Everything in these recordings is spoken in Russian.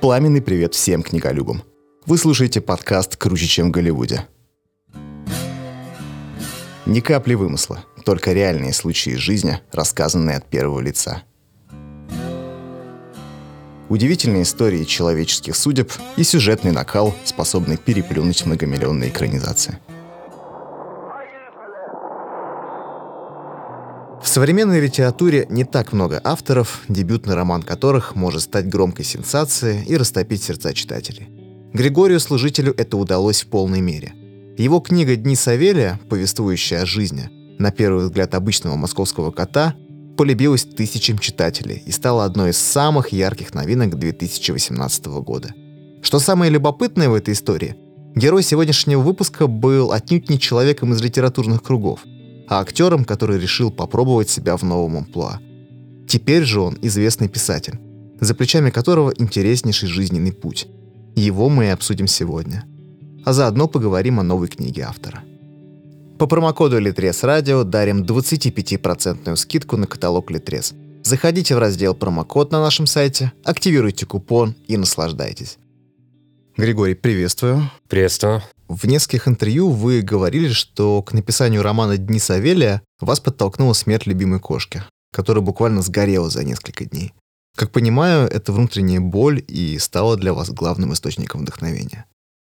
Пламенный привет всем книголюбам. Вы слушаете подкаст «Круче, чем в Голливуде». Ни капли вымысла, только реальные случаи из жизни, рассказанные от первого лица. Удивительные истории человеческих судеб и сюжетный накал, способный переплюнуть многомиллионные экранизации. Современной литературе не так много авторов, дебютный роман которых может стать громкой сенсацией и растопить сердца читателей. Григорию Служителю это удалось в полной мере – его книга «Дни Савелия», повествующая о жизни, на первый взгляд обычного московского кота, полюбилась тысячам читателей и стала одной из самых ярких новинок 2018 года. Что самое любопытное в этой истории, герой сегодняшнего выпуска был отнюдь не человеком из литературных кругов, а актером, который решил попробовать себя в новом амплуа. Теперь же он известный писатель, за плечами которого интереснейший жизненный путь. Его мы и обсудим сегодня – а заодно поговорим о новой книге автора. По промокоду Литрес Радио дарим 25% скидку на каталог Литрес. Заходите в раздел «Промокод» на нашем сайте, активируйте купон и наслаждайтесь. Григорий, приветствую. Приветствую. В нескольких интервью вы говорили, что к написанию романа «Дни Савелия» вас подтолкнула смерть любимой кошки, которая буквально сгорела за несколько дней. Как понимаю, это внутренняя боль и стала для вас главным источником вдохновения.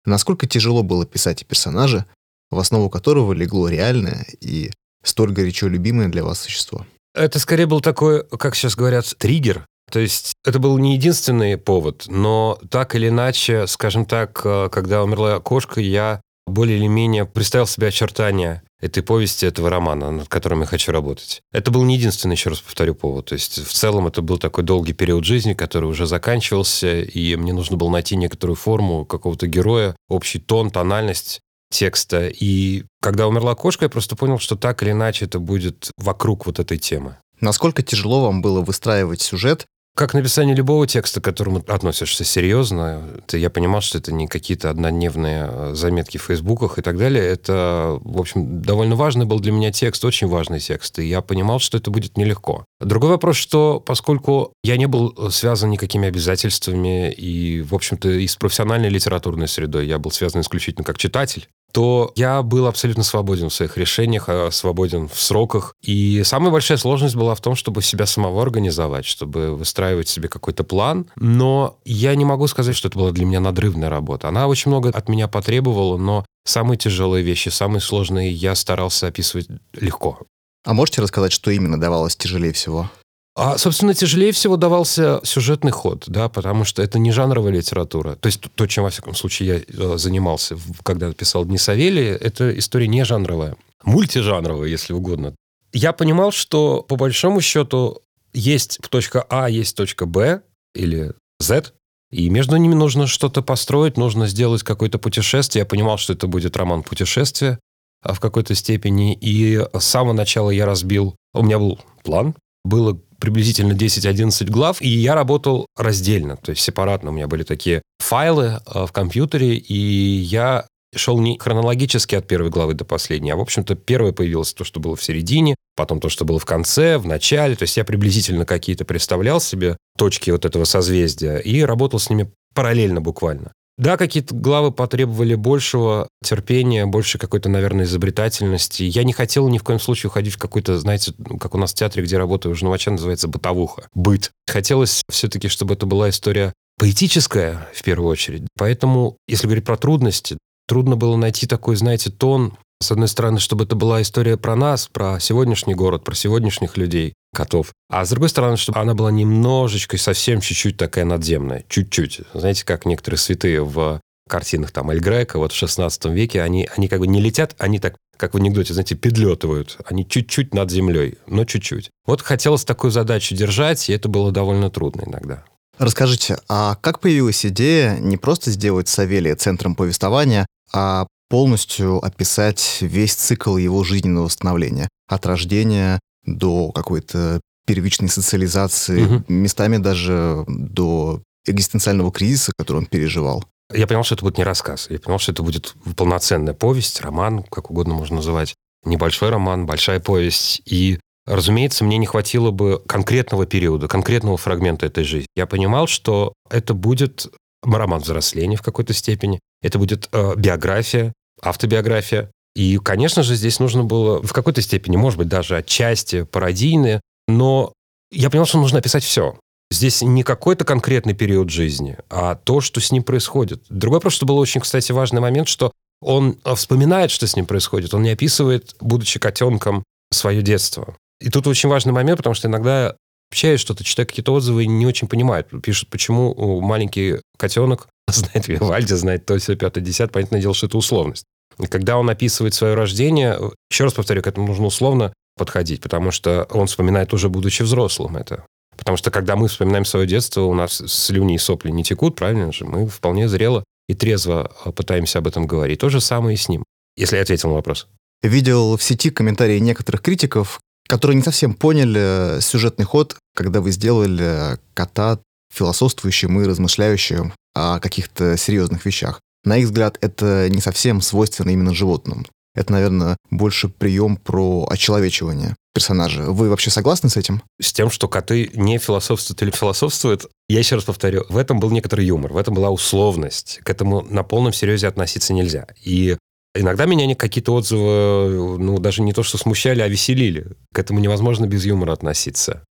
Насколько тяжело было писать персонажа, в основу которого легло реальное и столь горячо любимое для вас существо? Это скорее был такой, как сейчас говорят, триггер. То есть это был не единственный повод, но так или иначе, скажем так, э, когда умерла кошка, я более или менее представил себе очертания этой повести, этого романа, над которым я хочу работать. Это был не единственный, еще раз повторю, повод. То есть в целом это был такой долгий период жизни, который уже заканчивался, и мне нужно было найти некоторую форму какого-то героя, общий тон, тональность текста. И когда умерла кошка, я просто понял, что так или иначе это будет вокруг вот этой темы. Насколько тяжело вам было выстраивать сюжет, как написание любого текста, к которому относишься серьезно, это, я понимал, что это не какие-то однодневные э, заметки в фейсбуках и так далее. Это, в общем, довольно важный был для меня текст, очень важный текст. И я понимал, что это будет нелегко. Другой вопрос, что поскольку я не был связан никакими обязательствами и, в общем-то, и с профессиональной литературной средой, я был связан исключительно как читатель, то я был абсолютно свободен в своих решениях, а свободен в сроках. И самая большая сложность была в том, чтобы себя самого организовать, чтобы выстраивать себе какой-то план. Но я не могу сказать, что это была для меня надрывная работа. Она очень много от меня потребовала, но самые тяжелые вещи, самые сложные я старался описывать легко. А можете рассказать, что именно давалось тяжелее всего? А, собственно, тяжелее всего давался сюжетный ход, да, потому что это не жанровая литература. То есть то, чем, во всяком случае, я э, занимался, когда писал «Дни Савелия», это история не жанровая. Мультижанровая, если угодно. Я понимал, что, по большому счету, есть точка А, есть точка Б или Z, и между ними нужно что-то построить, нужно сделать какое-то путешествие. Я понимал, что это будет роман путешествия а, в какой-то степени. И с самого начала я разбил... У меня был план, было приблизительно 10-11 глав, и я работал раздельно, то есть сепаратно. У меня были такие файлы э, в компьютере, и я шел не хронологически от первой главы до последней, а, в общем-то, первое появилось то, что было в середине, потом то, что было в конце, в начале. То есть я приблизительно какие-то представлял себе точки вот этого созвездия и работал с ними параллельно буквально. Да, какие-то главы потребовали большего терпения, больше какой-то, наверное, изобретательности. Я не хотел ни в коем случае уходить в какой-то, знаете, ну, как у нас в театре, где работаю уже новача, называется бытовуха, быт. Хотелось все-таки, чтобы это была история поэтическая, в первую очередь. Поэтому, если говорить про трудности, трудно было найти такой, знаете, тон, с одной стороны, чтобы это была история про нас, про сегодняшний город, про сегодняшних людей, котов. А с другой стороны, чтобы она была немножечко, совсем чуть-чуть такая надземная. Чуть-чуть. Знаете, как некоторые святые в картинах там Эль Грека, вот в 16 веке, они, они как бы не летят, они так, как в анекдоте, знаете, педлетывают. Они чуть-чуть над землей, но чуть-чуть. Вот хотелось такую задачу держать, и это было довольно трудно иногда. Расскажите, а как появилась идея не просто сделать Савелия центром повествования, а полностью описать весь цикл его жизненного становления. От рождения до какой-то первичной социализации, угу. местами даже до экзистенциального кризиса, который он переживал. Я понял, что это будет не рассказ. Я понял, что это будет полноценная повесть, роман, как угодно можно называть. Небольшой роман, большая повесть. И разумеется, мне не хватило бы конкретного периода, конкретного фрагмента этой жизни. Я понимал, что это будет роман взросления в какой-то степени, это будет э, биография, автобиография. И, конечно же, здесь нужно было в какой-то степени, может быть, даже отчасти пародийные, но я понял, что нужно описать все. Здесь не какой-то конкретный период жизни, а то, что с ним происходит. Другой вопрос, что был очень, кстати, важный момент, что он вспоминает, что с ним происходит. Он не описывает, будучи котенком, свое детство. И тут очень важный момент, потому что иногда общаюсь, что-то читаю какие-то отзывы и не очень понимают. Пишут, почему маленький котенок знает Вивальди, знает то, все, пятое, десятое. Понятное дело, что это условность. Когда он описывает свое рождение, еще раз повторю, к этому нужно условно подходить, потому что он вспоминает уже будучи взрослым это. Потому что когда мы вспоминаем свое детство, у нас слюни и сопли не текут, правильно же? Мы вполне зрело и трезво а, пытаемся об этом говорить. То же самое и с ним. Если я ответил на вопрос. Видел в сети комментарии некоторых критиков, которые не совсем поняли сюжетный ход, когда вы сделали кота философствующим и размышляющим о каких-то серьезных вещах. На их взгляд, это не совсем свойственно именно животным. Это, наверное, больше прием про очеловечивание персонажа. Вы вообще согласны с этим? С тем, что коты не философствуют или философствуют, я еще раз повторю, в этом был некоторый юмор, в этом была условность. К этому на полном серьезе относиться нельзя. И иногда меня какие-то отзывы, ну, даже не то, что смущали, а веселили. К этому невозможно без юмора относиться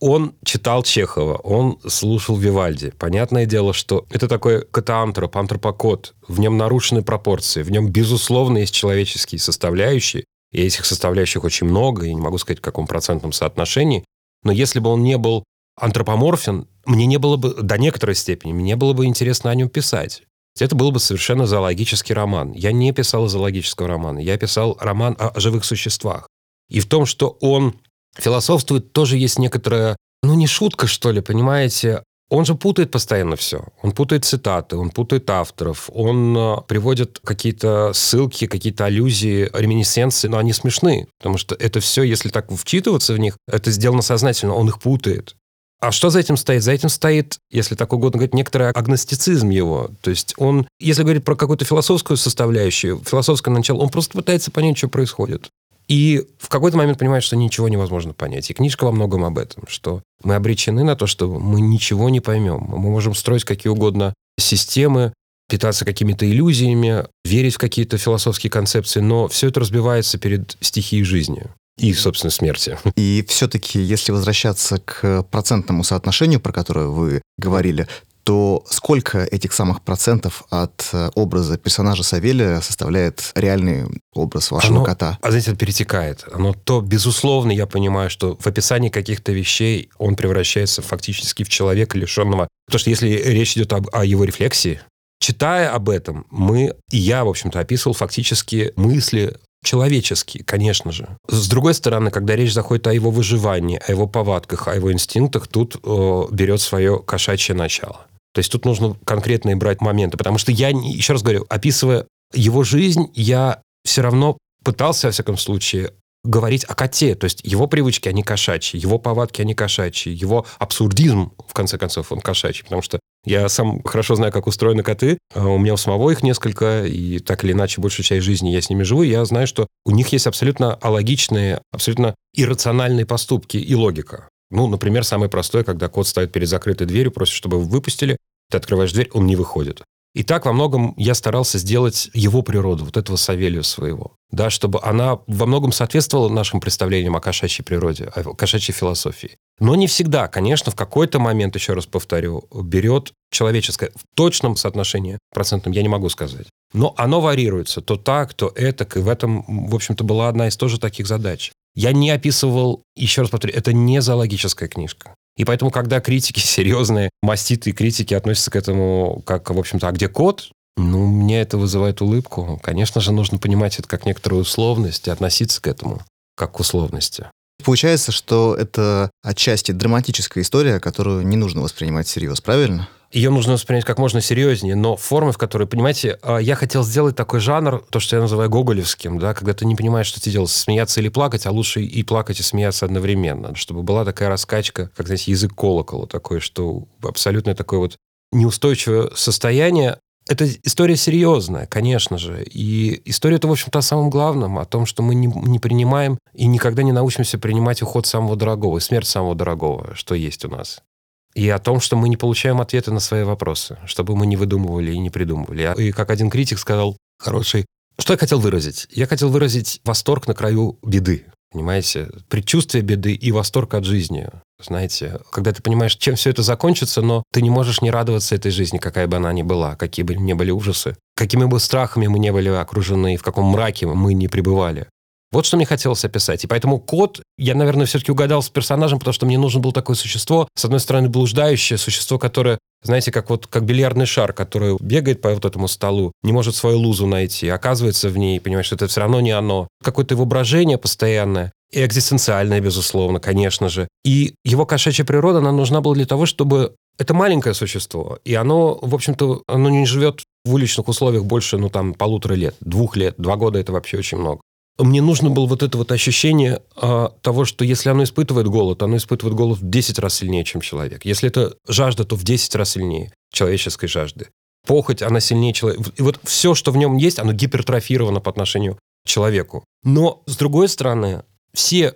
он читал Чехова, он слушал Вивальди. Понятное дело, что это такой катаантроп, антропокод. В нем нарушены пропорции, в нем, безусловно, есть человеческие составляющие. И этих составляющих очень много, я не могу сказать, в каком процентном соотношении. Но если бы он не был антропоморфен, мне не было бы, до некоторой степени, мне было бы интересно о нем писать. Это был бы совершенно зоологический роман. Я не писал зоологического романа, я писал роман о живых существах. И в том, что он философствует, тоже есть некоторая, ну не шутка, что ли, понимаете? Он же путает постоянно все. Он путает цитаты, он путает авторов, он э, приводит какие-то ссылки, какие-то аллюзии, реминесценции, но они смешны, потому что это все, если так вчитываться в них, это сделано сознательно, он их путает. А что за этим стоит? За этим стоит, если так угодно говорить, некоторый агностицизм его. То есть он, если говорить про какую-то философскую составляющую, философское начало, он просто пытается понять, что происходит. И в какой-то момент понимаешь, что ничего невозможно понять. И книжка во многом об этом, что мы обречены на то, что мы ничего не поймем. Мы можем строить какие угодно системы, питаться какими-то иллюзиями, верить в какие-то философские концепции, но все это разбивается перед стихией жизни и, собственно, смерти. И все-таки, если возвращаться к процентному соотношению, про которое вы говорили, то сколько этих самых процентов от э, образа персонажа Савелия составляет реальный образ вашего оно, кота? А знаете, это перетекает. Оно то, безусловно, я понимаю, что в описании каких-то вещей он превращается фактически в человека, лишенного... Потому что если речь идет об, о его рефлексии, читая об этом, мы, и я, в общем-то, описывал фактически мысли человеческие, конечно же. С другой стороны, когда речь заходит о его выживании, о его повадках, о его инстинктах, тут э, берет свое кошачье начало. То есть тут нужно конкретные брать моменты, потому что я, еще раз говорю, описывая его жизнь, я все равно пытался, во всяком случае, говорить о коте. То есть его привычки, они кошачьи, его повадки, они кошачьи, его абсурдизм, в конце концов, он кошачий. Потому что я сам хорошо знаю, как устроены коты. А у меня у самого их несколько, и так или иначе большую часть жизни я с ними живу. Я знаю, что у них есть абсолютно алогичные, абсолютно иррациональные поступки и логика. Ну, например, самое простое, когда кот стоит перед закрытой дверью, просит, чтобы его выпустили, ты открываешь дверь, он не выходит. И так во многом я старался сделать его природу, вот этого Савелию своего. Да, чтобы она во многом соответствовала нашим представлениям о кошачьей природе, о кошачьей философии. Но не всегда, конечно, в какой-то момент, еще раз повторю, берет человеческое. В точном соотношении процентном я не могу сказать. Но оно варьируется. То так, то это. И в этом, в общем-то, была одна из тоже таких задач. Я не описывал, еще раз повторю, это не зоологическая книжка. И поэтому, когда критики серьезные, маститые критики относятся к этому как, в общем-то, а где код? Ну, мне это вызывает улыбку. Конечно же, нужно понимать это как некоторую условность и относиться к этому как к условности. Получается, что это отчасти драматическая история, которую не нужно воспринимать всерьез, правильно? ее нужно воспринять как можно серьезнее, но формы, в которой, понимаете, а, я хотел сделать такой жанр, то, что я называю гоголевским, да, когда ты не понимаешь, что ты делаешь, смеяться или плакать, а лучше и плакать, и смеяться одновременно, чтобы была такая раскачка, как, знаете, язык колокола такой, что абсолютно такое вот неустойчивое состояние. Это история серьезная, конечно же. И история это, в общем-то, о самом главном, о том, что мы не, не принимаем и никогда не научимся принимать уход самого дорогого смерть самого дорогого, что есть у нас. И о том, что мы не получаем ответы на свои вопросы, чтобы мы не выдумывали и не придумывали. И как один критик сказал, хороший, что я хотел выразить? Я хотел выразить восторг на краю беды. Понимаете? Предчувствие беды и восторг от жизни. Знаете, когда ты понимаешь, чем все это закончится, но ты не можешь не радоваться этой жизни, какая бы она ни была, какие бы ни были ужасы, какими бы страхами мы не были окружены, в каком мраке мы не пребывали. Вот что мне хотелось описать. И поэтому кот, я, наверное, все-таки угадал с персонажем, потому что мне нужно было такое существо, с одной стороны, блуждающее существо, которое, знаете, как вот как бильярдный шар, который бегает по вот этому столу, не может свою лузу найти, оказывается в ней, понимаешь, что это все равно не оно. Какое-то воображение постоянное. И экзистенциальное, безусловно, конечно же. И его кошачья природа, она нужна была для того, чтобы это маленькое существо, и оно, в общем-то, оно не живет в уличных условиях больше, ну, там, полутора лет, двух лет, два года – это вообще очень много мне нужно было вот это вот ощущение а, того, что если оно испытывает голод, оно испытывает голод в 10 раз сильнее, чем человек. Если это жажда, то в 10 раз сильнее человеческой жажды. Похоть, она сильнее человека. И вот все, что в нем есть, оно гипертрофировано по отношению к человеку. Но, с другой стороны, все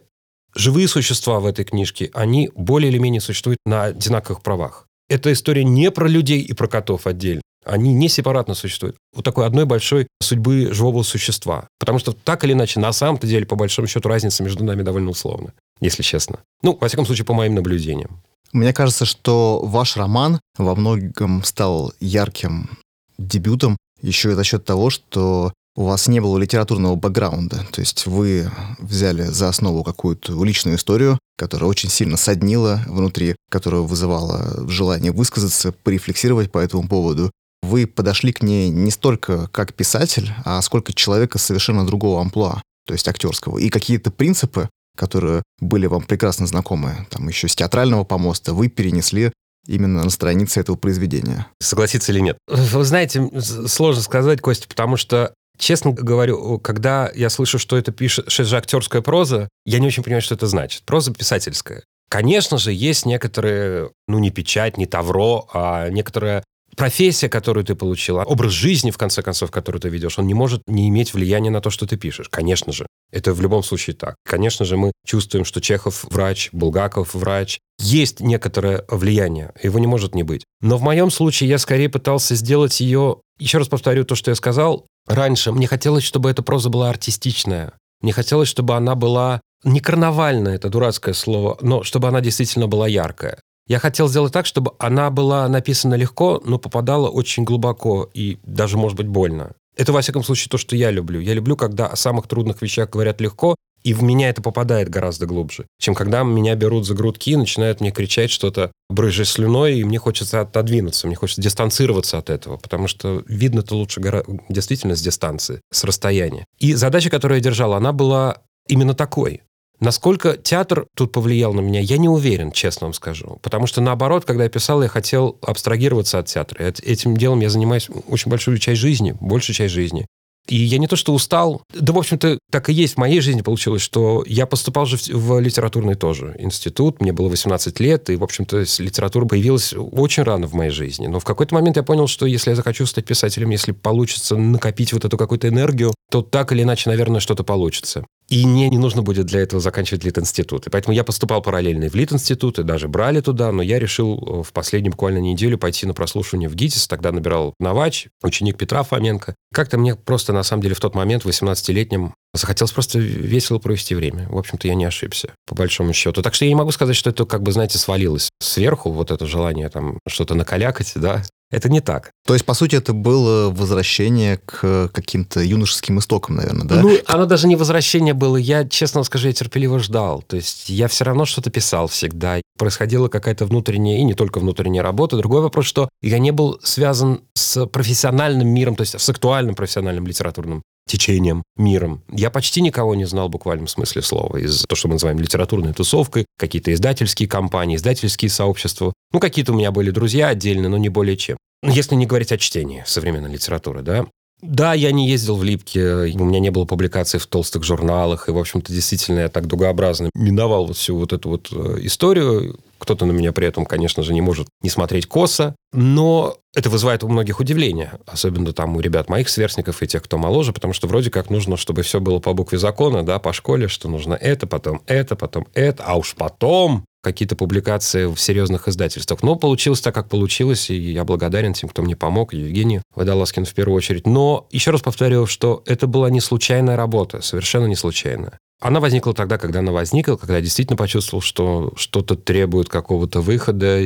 живые существа в этой книжке, они более или менее существуют на одинаковых правах. Эта история не про людей и про котов отдельно. Они не сепаратно существуют. Вот такой одной большой судьбы живого существа. Потому что так или иначе, на самом-то деле, по большому счету, разница между нами довольно условна, если честно. Ну, во всяком случае, по моим наблюдениям. Мне кажется, что ваш роман во многом стал ярким дебютом еще и за счет того, что у вас не было литературного бэкграунда. То есть вы взяли за основу какую-то личную историю, которая очень сильно соднила внутри, которая вызывала желание высказаться, порефлексировать по этому поводу вы подошли к ней не столько как писатель, а сколько человека совершенно другого амплуа, то есть актерского. И какие-то принципы, которые были вам прекрасно знакомы, там еще с театрального помоста, вы перенесли именно на странице этого произведения. Согласиться или нет? Вы знаете, сложно сказать, Костя, потому что Честно говорю, когда я слышу, что это пишет же актерская проза, я не очень понимаю, что это значит. Проза писательская. Конечно же, есть некоторые, ну, не печать, не тавро, а некоторая профессия, которую ты получила, образ жизни, в конце концов, который ты ведешь, он не может не иметь влияния на то, что ты пишешь. Конечно же. Это в любом случае так. Конечно же, мы чувствуем, что Чехов врач, Булгаков врач. Есть некоторое влияние, его не может не быть. Но в моем случае я скорее пытался сделать ее... Еще раз повторю то, что я сказал раньше. Мне хотелось, чтобы эта проза была артистичная. Мне хотелось, чтобы она была не карнавальная, это дурацкое слово, но чтобы она действительно была яркая. Я хотел сделать так, чтобы она была написана легко, но попадала очень глубоко и даже, может быть, больно. Это, во всяком случае, то, что я люблю. Я люблю, когда о самых трудных вещах говорят легко, и в меня это попадает гораздо глубже, чем когда меня берут за грудки и начинают мне кричать что-то, брызжа слюной, и мне хочется отодвинуться, мне хочется дистанцироваться от этого, потому что видно-то лучше гора... действительно с дистанции, с расстояния. И задача, которую я держал, она была именно такой. Насколько театр тут повлиял на меня, я не уверен, честно вам скажу. Потому что, наоборот, когда я писал, я хотел абстрагироваться от театра. Этим делом я занимаюсь очень большую часть жизни, большую часть жизни. И я не то что устал, да, в общем-то, так и есть в моей жизни получилось, что я поступал же в, в литературный тоже институт, мне было 18 лет, и, в общем-то, литература появилась очень рано в моей жизни. Но в какой-то момент я понял, что если я захочу стать писателем, если получится накопить вот эту какую-то энергию, то так или иначе, наверное, что-то получится. И мне не нужно будет для этого заканчивать Лит-институт. И поэтому я поступал параллельно в Лит-институт, и даже брали туда, но я решил э, в последнюю буквально неделю пойти на прослушивание в ГИТИС. Тогда набирал Новач, ученик Петра Фоменко. Как-то мне просто, на самом деле, в тот момент, 18-летним, захотелось просто весело провести время. В общем-то, я не ошибся, по большому счету. Так что я не могу сказать, что это, как бы, знаете, свалилось сверху, вот это желание там что-то накалякать, да, это не так. То есть, по сути, это было возвращение к каким-то юношеским истокам, наверное, да? Ну, оно даже не возвращение было. Я, честно скажу, я терпеливо ждал. То есть, я все равно что-то писал всегда. Происходила какая-то внутренняя, и не только внутренняя работа. Другой вопрос, что я не был связан с профессиональным миром, то есть с актуальным профессиональным литературным течением, миром. Я почти никого не знал в буквальном смысле слова. Из то, что мы называем литературной тусовкой, какие-то издательские компании, издательские сообщества. Ну, какие-то у меня были друзья отдельно, но не более чем. Если не говорить о чтении современной литературы, да, да, я не ездил в Липки, у меня не было публикаций в толстых журналах, и, в общем-то, действительно, я так дугообразно миновал вот всю вот эту вот э, историю, Кто-то на меня при этом, конечно же, не может не смотреть косо, но это вызывает у многих удивление, особенно там у ребят моих сверстников и тех, кто моложе, потому что вроде как нужно, чтобы все было по букве закона, да, по школе, что нужно это, потом это, потом это, а уж потом какие-то публикации в серьезных издательствах. Но получилось так, как получилось, и я благодарен тем, кто мне помог, Евгению Водолазкину в первую очередь. Но еще раз повторю, что это была не случайная работа, совершенно не случайная. Она возникла тогда, когда она возникла, когда я действительно почувствовал, что что-то требует какого-то выхода.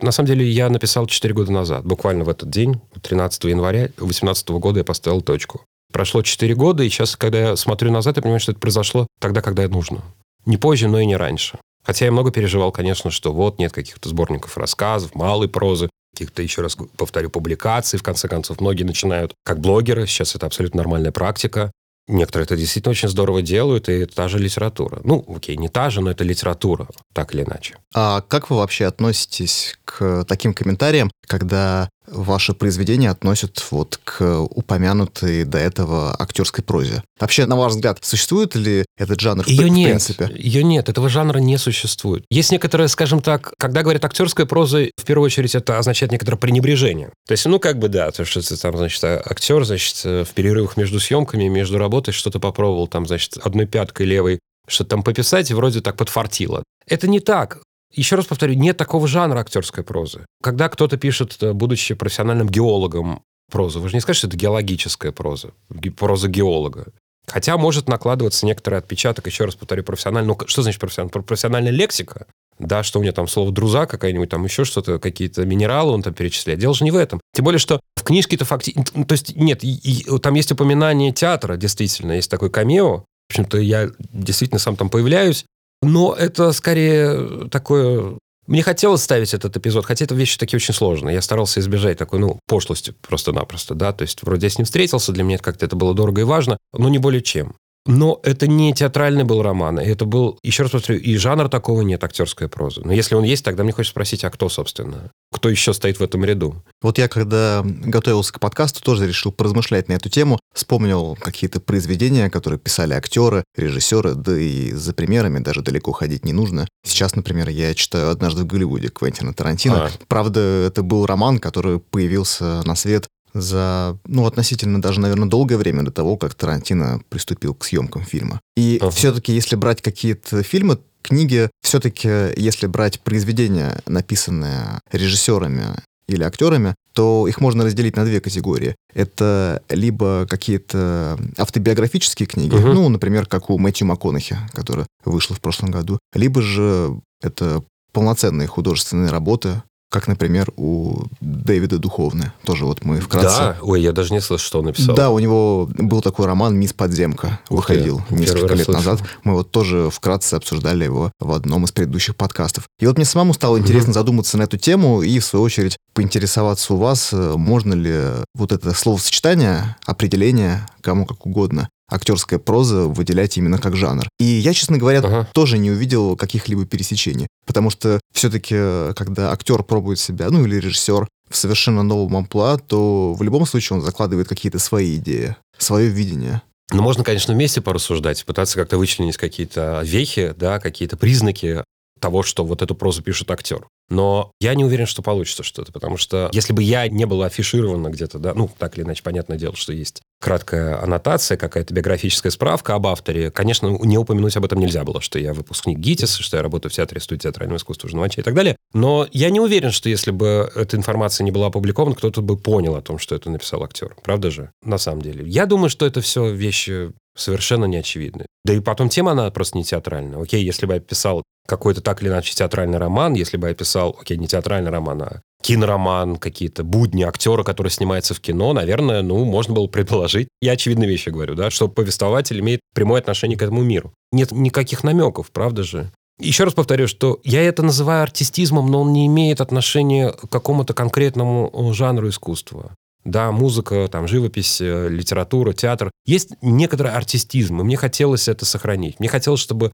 На самом деле, я написал 4 года назад, буквально в этот день, 13 января 2018 года я поставил точку. Прошло 4 года, и сейчас, когда я смотрю назад, я понимаю, что это произошло тогда, когда это нужно. Не позже, но и не раньше. Хотя я много переживал, конечно, что вот нет каких-то сборников рассказов, малой прозы, каких-то, еще раз повторю, публикаций. В конце концов, многие начинают как блогеры. Сейчас это абсолютно нормальная практика. Некоторые это действительно очень здорово делают, и это та же литература. Ну, окей, не та же, но это литература, так или иначе. А как вы вообще относитесь к таким комментариям, когда ваши произведения относят вот к упомянутой до этого актерской прозе. Вообще, на ваш взгляд, существует ли этот жанр Ее в, нет. принципе? Ее нет, этого жанра не существует. Есть некоторое, скажем так, когда говорят актерская проза, в первую очередь это означает некоторое пренебрежение. То есть, ну, как бы, да, то, что ты там, значит, актер, значит, в перерывах между съемками, между работой что-то попробовал, там, значит, одной пяткой левой что-то там пописать, и вроде так подфартило. Это не так. Еще раз повторю, нет такого жанра актерской прозы. Когда кто-то пишет, э, будучи профессиональным геологом, прозу, вы же не скажете, что это геологическая проза, проза геолога. Хотя может накладываться некоторый отпечаток, еще раз повторю, профессиональный. Ну, что значит профессиональный? Профессиональная лексика, да, что у него там слово друза какая-нибудь, там еще что-то, какие-то минералы он там перечисляет. Дело же не в этом. Тем более, что в книжке-то фактически... То есть, нет, и, и, там есть упоминание театра, действительно, есть такой камео. В общем-то, я действительно сам там появляюсь. Но это скорее такое... Мне хотелось ставить этот эпизод, хотя это вещи такие очень сложные. Я старался избежать такой, ну, пошлости просто-напросто, да. То есть вроде я с ним встретился, для меня как-то это было дорого и важно, но не более чем. Но это не театральный был роман. Это был, еще раз повторю, и жанр такого нет, актерская проза. Но если он есть, тогда мне хочется спросить, а кто, собственно? Кто еще стоит в этом ряду? Вот я, когда готовился к подкасту, тоже решил поразмышлять на эту тему. Вспомнил какие-то произведения, которые писали актеры, режиссеры, да и за примерами даже далеко ходить не нужно. Сейчас, например, я читаю «Однажды в Голливуде» Квентина Тарантино. А. Правда, это был роман, который появился на свет за, ну, относительно даже, наверное, долгое время до того, как Тарантино приступил к съемкам фильма. И ага. все-таки, если брать какие-то фильмы, книги, все-таки, если брать произведения, написанные режиссерами или актерами, то их можно разделить на две категории. Это либо какие-то автобиографические книги, угу. ну, например, как у Мэтью МакКонахи, которая вышла в прошлом году, либо же это полноценные художественные работы, как, например, у Дэвида Духовны. Тоже вот мы вкратце... Да? Ой, я даже не слышал, что он написал. Да, у него был такой роман «Мисс Подземка». Ух выходил ты, несколько лет слышал. назад. Мы вот тоже вкратце обсуждали его в одном из предыдущих подкастов. И вот мне самому стало интересно mm задуматься на эту тему и, в свою очередь, поинтересоваться у вас, э, можно ли вот это словосочетание, определение, кому как угодно, актерская проза выделять именно как жанр. И я, честно говоря, ага. тоже не увидел каких-либо пересечений. Потому что все-таки, когда актер пробует себя, ну или режиссер, в совершенно новом амплуа, то в любом случае он закладывает какие-то свои идеи, свое видение. Ну, можно, конечно, вместе порассуждать, пытаться как-то вычленить какие-то вехи, да, какие-то признаки того, что вот эту прозу пишет актер. Но я не уверен, что получится что-то, потому что если бы я не был афиширован где-то, да, ну, так или иначе, понятное дело, что есть краткая аннотация, какая-то биографическая справка об авторе. Конечно, не упомянуть об этом нельзя было, что я выпускник ГИТИС, что я работаю в театре, студии театрального искусства Жновача и так далее. Но я не уверен, что если бы эта информация не была опубликована, кто-то бы понял о том, что это написал актер. Правда же? На самом деле. Я думаю, что это все вещи совершенно неочевидны. Да и потом тема, она просто не театральная. Окей, если бы я писал какой-то так или иначе театральный роман, если бы я писал, окей, не театральный роман, а кинороман, какие-то будни актера, который снимается в кино, наверное, ну, можно было предположить. Я очевидные вещи говорю, да, что повествователь имеет прямое отношение к этому миру. Нет никаких намеков, правда же? Еще раз повторю, что я это называю артистизмом, но он не имеет отношения к какому-то конкретному э, жанру искусства. Да, музыка, там, живопись, э, литература, театр. Есть некоторый артистизм, и мне хотелось это сохранить. Мне хотелось, чтобы,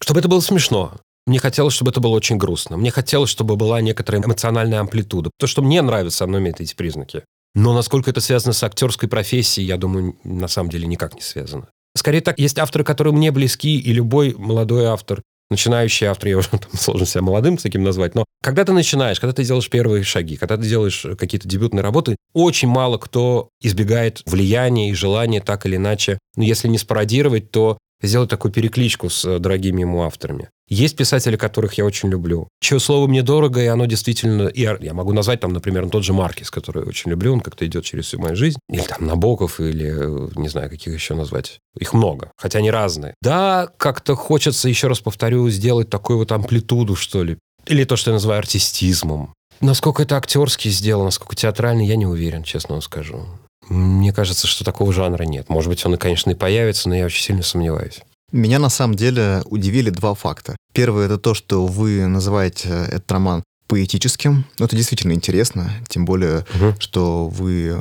чтобы это было смешно. Мне хотелось, чтобы это было очень грустно. Мне хотелось, чтобы была некоторая эмоциональная амплитуда. То, что мне нравится, оно имеет эти признаки. Но насколько это связано с актерской профессией, я думаю, на самом деле никак не связано. Скорее так, есть авторы, которые мне близки, и любой молодой автор начинающий автор, я уже там, сложно себя молодым таким назвать, но когда ты начинаешь, когда ты делаешь первые шаги, когда ты делаешь какие-то дебютные работы, очень мало кто избегает влияния и желания так или иначе, ну, если не спародировать, то сделать такую перекличку с э, дорогими ему авторами. Есть писатели, которых я очень люблю. Чье слово мне дорого, и оно действительно... И я могу назвать там, например, тот же Маркис, который я очень люблю, он как-то идет через всю мою жизнь. Или там Набоков, или э, не знаю, каких еще назвать. Их много, хотя они разные. Да, как-то хочется, еще раз повторю, сделать такую вот амплитуду, что ли. Или то, что я называю артистизмом. Насколько это актерски сделано, насколько театрально, я не уверен, честно вам скажу. Мне кажется, что такого жанра нет. Может быть, он, конечно, и появится, но я очень сильно сомневаюсь. Меня на самом деле удивили два факта. Первый это то, что вы называете этот роман поэтическим. Ну, это действительно интересно, тем более, угу. что вы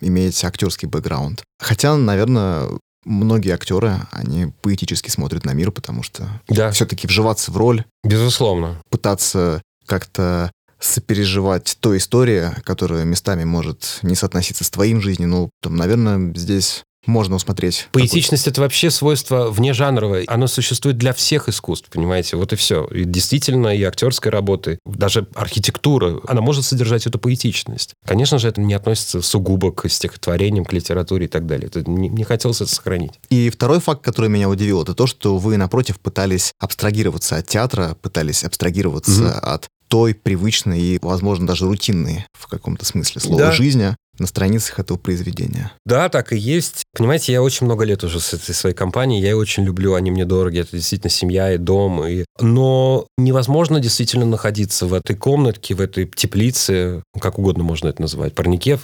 имеете актерский бэкграунд. Хотя, наверное, многие актеры, они поэтически смотрят на мир, потому что да. все-таки вживаться в роль. Безусловно. Пытаться как-то сопереживать той истории, которая местами может не соотноситься с твоим жизнью. Ну, там, наверное, здесь можно усмотреть. Поэтичность — это вообще свойство внежанровое. Оно существует для всех искусств, понимаете? Вот и все. И действительно, и актерской работы, даже архитектура, она может содержать эту поэтичность. Конечно же, это не относится сугубо к стихотворениям, к литературе и так далее. Это не, не хотелось это сохранить. И второй факт, который меня удивил, это то, что вы, напротив, пытались абстрагироваться от театра, пытались абстрагироваться угу. от той привычной и, возможно, даже рутинной в каком-то смысле слова да. жизни на страницах этого произведения. Да, так и есть. Понимаете, я очень много лет уже с этой своей компанией, я ее очень люблю, они мне дороги, это действительно семья и дом. И... Но невозможно действительно находиться в этой комнатке, в этой теплице, как угодно можно это называть, парнике.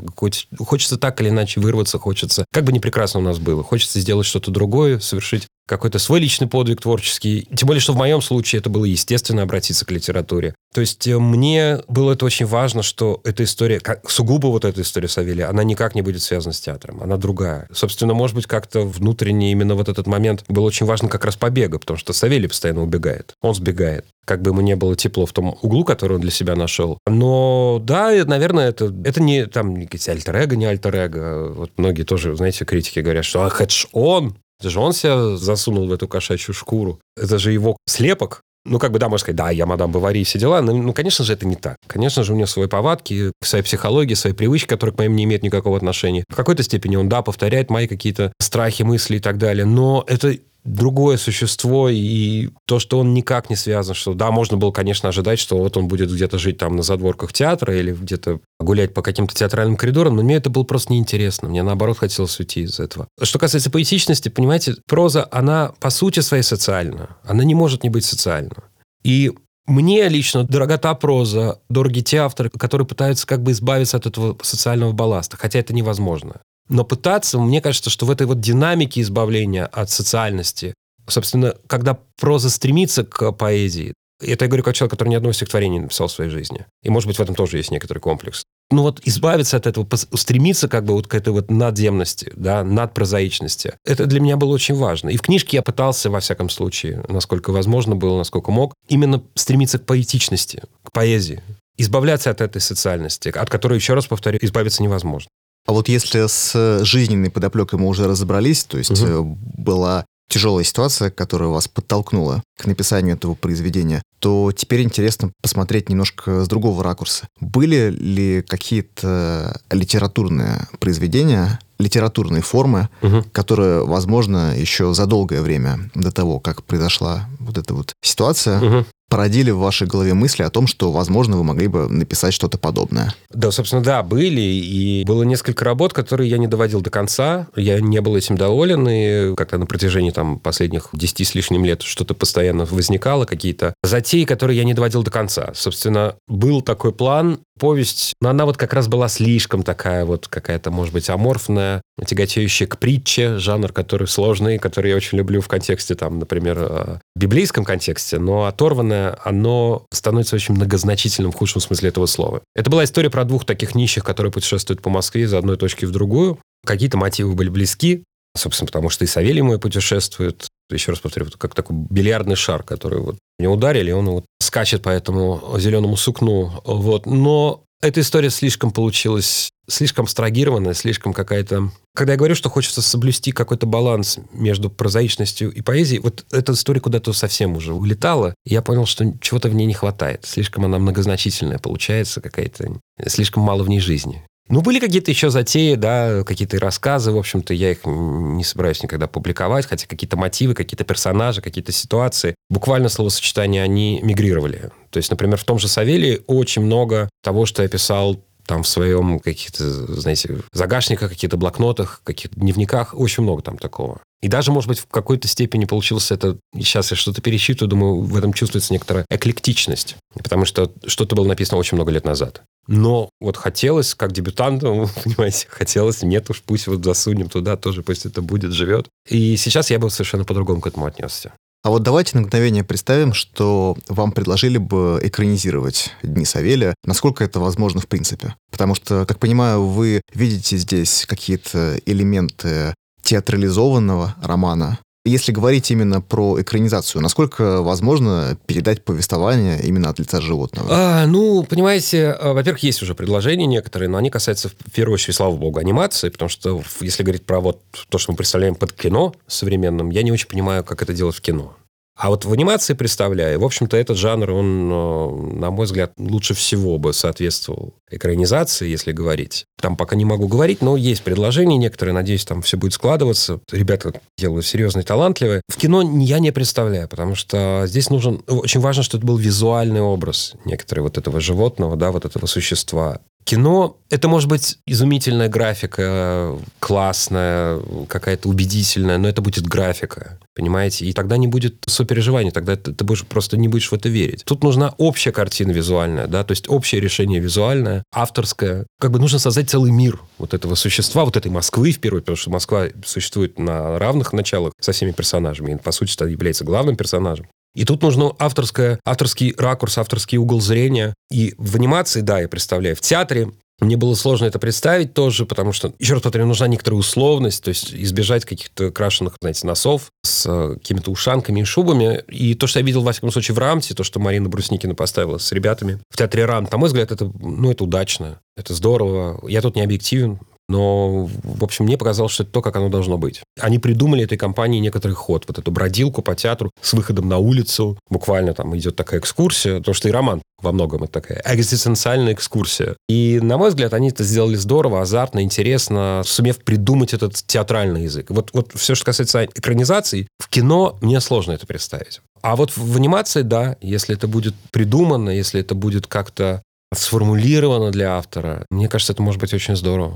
Хочется так или иначе вырваться, хочется, как бы не прекрасно у нас было, хочется сделать что-то другое, совершить какой-то свой личный подвиг творческий. Тем более, что в моем случае это было естественно обратиться к литературе. То есть э, мне было это очень важно, что эта история, как, сугубо вот эта история Савелия, она никак не будет связана с театром, она другая. Собственно, может быть, как-то внутренне именно вот этот момент был очень важен как раз побега, потому что Савелий постоянно убегает, он сбегает как бы ему не было тепло в том углу, который он для себя нашел. Но да, наверное, это, это не там альтер-эго, не альтер-эго. Вот многие тоже, знаете, критики говорят, что ах, это ж он, это же он себя засунул в эту кошачью шкуру. Это же его слепок. Ну, как бы, да, можно сказать, да, я мадам Бавари и все дела. Но, ну, конечно же, это не так. Конечно же, у него свои повадки, своя психология, свои привычки, которые к моим не имеют никакого отношения. В какой-то степени он, да, повторяет мои какие-то страхи, мысли и так далее. Но это другое существо, и то, что он никак не связан, что да, можно было, конечно, ожидать, что вот он будет где-то жить там на задворках театра или где-то гулять по каким-то театральным коридорам, но мне это было просто неинтересно. Мне, наоборот, хотелось уйти из этого. Что касается поэтичности, понимаете, проза, она по сути своей социальна. Она не может не быть социальна. И мне лично дорога та проза, дороги те авторы, которые пытаются как бы избавиться от этого социального балласта, хотя это невозможно. Но пытаться, мне кажется, что в этой вот динамике избавления от социальности, собственно, когда проза стремится к поэзии, это я говорю как человек, который ни одного стихотворения не написал в своей жизни. И, может быть, в этом тоже есть некоторый комплекс. Ну вот избавиться от этого, стремиться как бы вот к этой вот надземности, да, надпрозаичности. Это для меня было очень важно. И в книжке я пытался, во всяком случае, насколько возможно было, насколько мог, именно стремиться к поэтичности, к поэзии. Избавляться от этой социальности, от которой, еще раз повторю, избавиться невозможно. А вот если с жизненной подоплекой мы уже разобрались, то есть угу. была тяжелая ситуация, которая вас подтолкнула к написанию этого произведения, то теперь интересно посмотреть немножко с другого ракурса. Были ли какие-то литературные произведения, литературные формы, угу. которые, возможно, еще за долгое время до того, как произошла вот эта вот ситуация, угу породили в вашей голове мысли о том, что, возможно, вы могли бы написать что-то подобное? Да, собственно, да, были. И было несколько работ, которые я не доводил до конца. Я не был этим доволен. И как-то на протяжении там, последних 10 с лишним лет что-то постоянно возникало, какие-то затеи, которые я не доводил до конца. Собственно, был такой план. Повесть, но она вот как раз была слишком такая вот какая-то, может быть, аморфная, тяготеющая к притче, жанр, который сложный, который я очень люблю в контексте, там, например, э, библейском контексте, но оторванное, оно становится очень многозначительным в худшем смысле этого слова. Это была история про двух таких нищих, которые путешествуют по Москве из одной точки в другую. Какие-то мотивы были близки, собственно, потому что и Савелий мой путешествует. Еще раз повторю, как такой бильярдный шар, который вот не ударили, он вот скачет по этому зеленому сукну. Вот. Но эта история слишком получилась, слишком абстрагированная, слишком какая-то... Когда я говорю, что хочется соблюсти какой-то баланс между прозаичностью и поэзией, вот эта история куда-то совсем уже улетала, и я понял, что чего-то в ней не хватает. Слишком она многозначительная получается какая-то, слишком мало в ней жизни. Ну, были какие-то еще затеи, да, какие-то рассказы, в общем-то, я их не собираюсь никогда публиковать, хотя какие-то мотивы, какие-то персонажи, какие-то ситуации, буквально словосочетания, они мигрировали. То есть, например, в том же Савелии очень много того, что я писал там в своем каких-то, знаете, загашниках, каких-то блокнотах, каких-то дневниках, очень много там такого. И даже, может быть, в какой-то степени получился это... Сейчас я что-то пересчитываю, думаю, в этом чувствуется некоторая эклектичность. Потому что что-то было написано очень много лет назад. Но вот хотелось, как дебютанту, понимаете, хотелось, нет уж, пусть вот засунем туда, тоже пусть это будет, живет. И сейчас я бы совершенно по-другому к этому отнесся. А вот давайте на мгновение представим, что вам предложили бы экранизировать «Дни Савелия». Насколько это возможно в принципе? Потому что, как понимаю, вы видите здесь какие-то элементы театрализованного романа, если говорить именно про экранизацию, насколько возможно передать повествование именно от лица животного? А, ну, понимаете, а, во-первых, есть уже предложения некоторые, но они касаются, в первую очередь, слава богу, анимации, потому что если говорить про вот то, что мы представляем под кино современным, я не очень понимаю, как это делать в кино. А вот в анимации представляю, в общем-то, этот жанр, он, э, на мой взгляд, лучше всего бы соответствовал экранизации, если говорить. Там пока не могу говорить, но есть предложения некоторые, надеюсь, там все будет складываться. Ребята делают серьезные, талантливые. В кино я не представляю, потому что здесь нужен... Очень важно, что это был визуальный образ некоторые вот этого животного, да, вот этого существа. Кино — это может быть изумительная графика, классная, какая-то убедительная, но это будет графика, понимаете? И тогда не будет сопереживания, тогда ты, ты будешь, просто не будешь в это верить. Тут нужна общая картина визуальная, да, то есть общее решение визуальное, авторское. Как бы нужно создать целый мир вот этого существа, вот этой Москвы в первую, потому что Москва существует на равных началах со всеми персонажами, и, по сути, является главным персонажем. И тут нужно авторское, авторский ракурс, авторский угол зрения. И в анимации, да, я представляю, в театре мне было сложно это представить тоже, потому что, еще раз повторю, нужна некоторая условность, то есть избежать каких-то крашеных, знаете, носов с э, какими-то ушанками и шубами. И то, что я видел, во всяком случае, в Рамте, то, что Марина Брусникина поставила с ребятами в театре Рамт, на мой взгляд, это, ну, это удачно, это здорово. Я тут не объективен, но, в общем, мне показалось, что это то, как оно должно быть. Они придумали этой компании некоторый ход, вот эту бродилку по театру с выходом на улицу. Буквально там идет такая экскурсия, то, что и роман во многом это такая экзистенциальная экскурсия. И, на мой взгляд, они это сделали здорово, азартно, интересно, сумев придумать этот театральный язык. Вот, вот все, что касается экранизации, в кино мне сложно это представить. А вот в анимации, да, если это будет придумано, если это будет как-то сформулировано для автора. Мне кажется, это может быть очень здорово.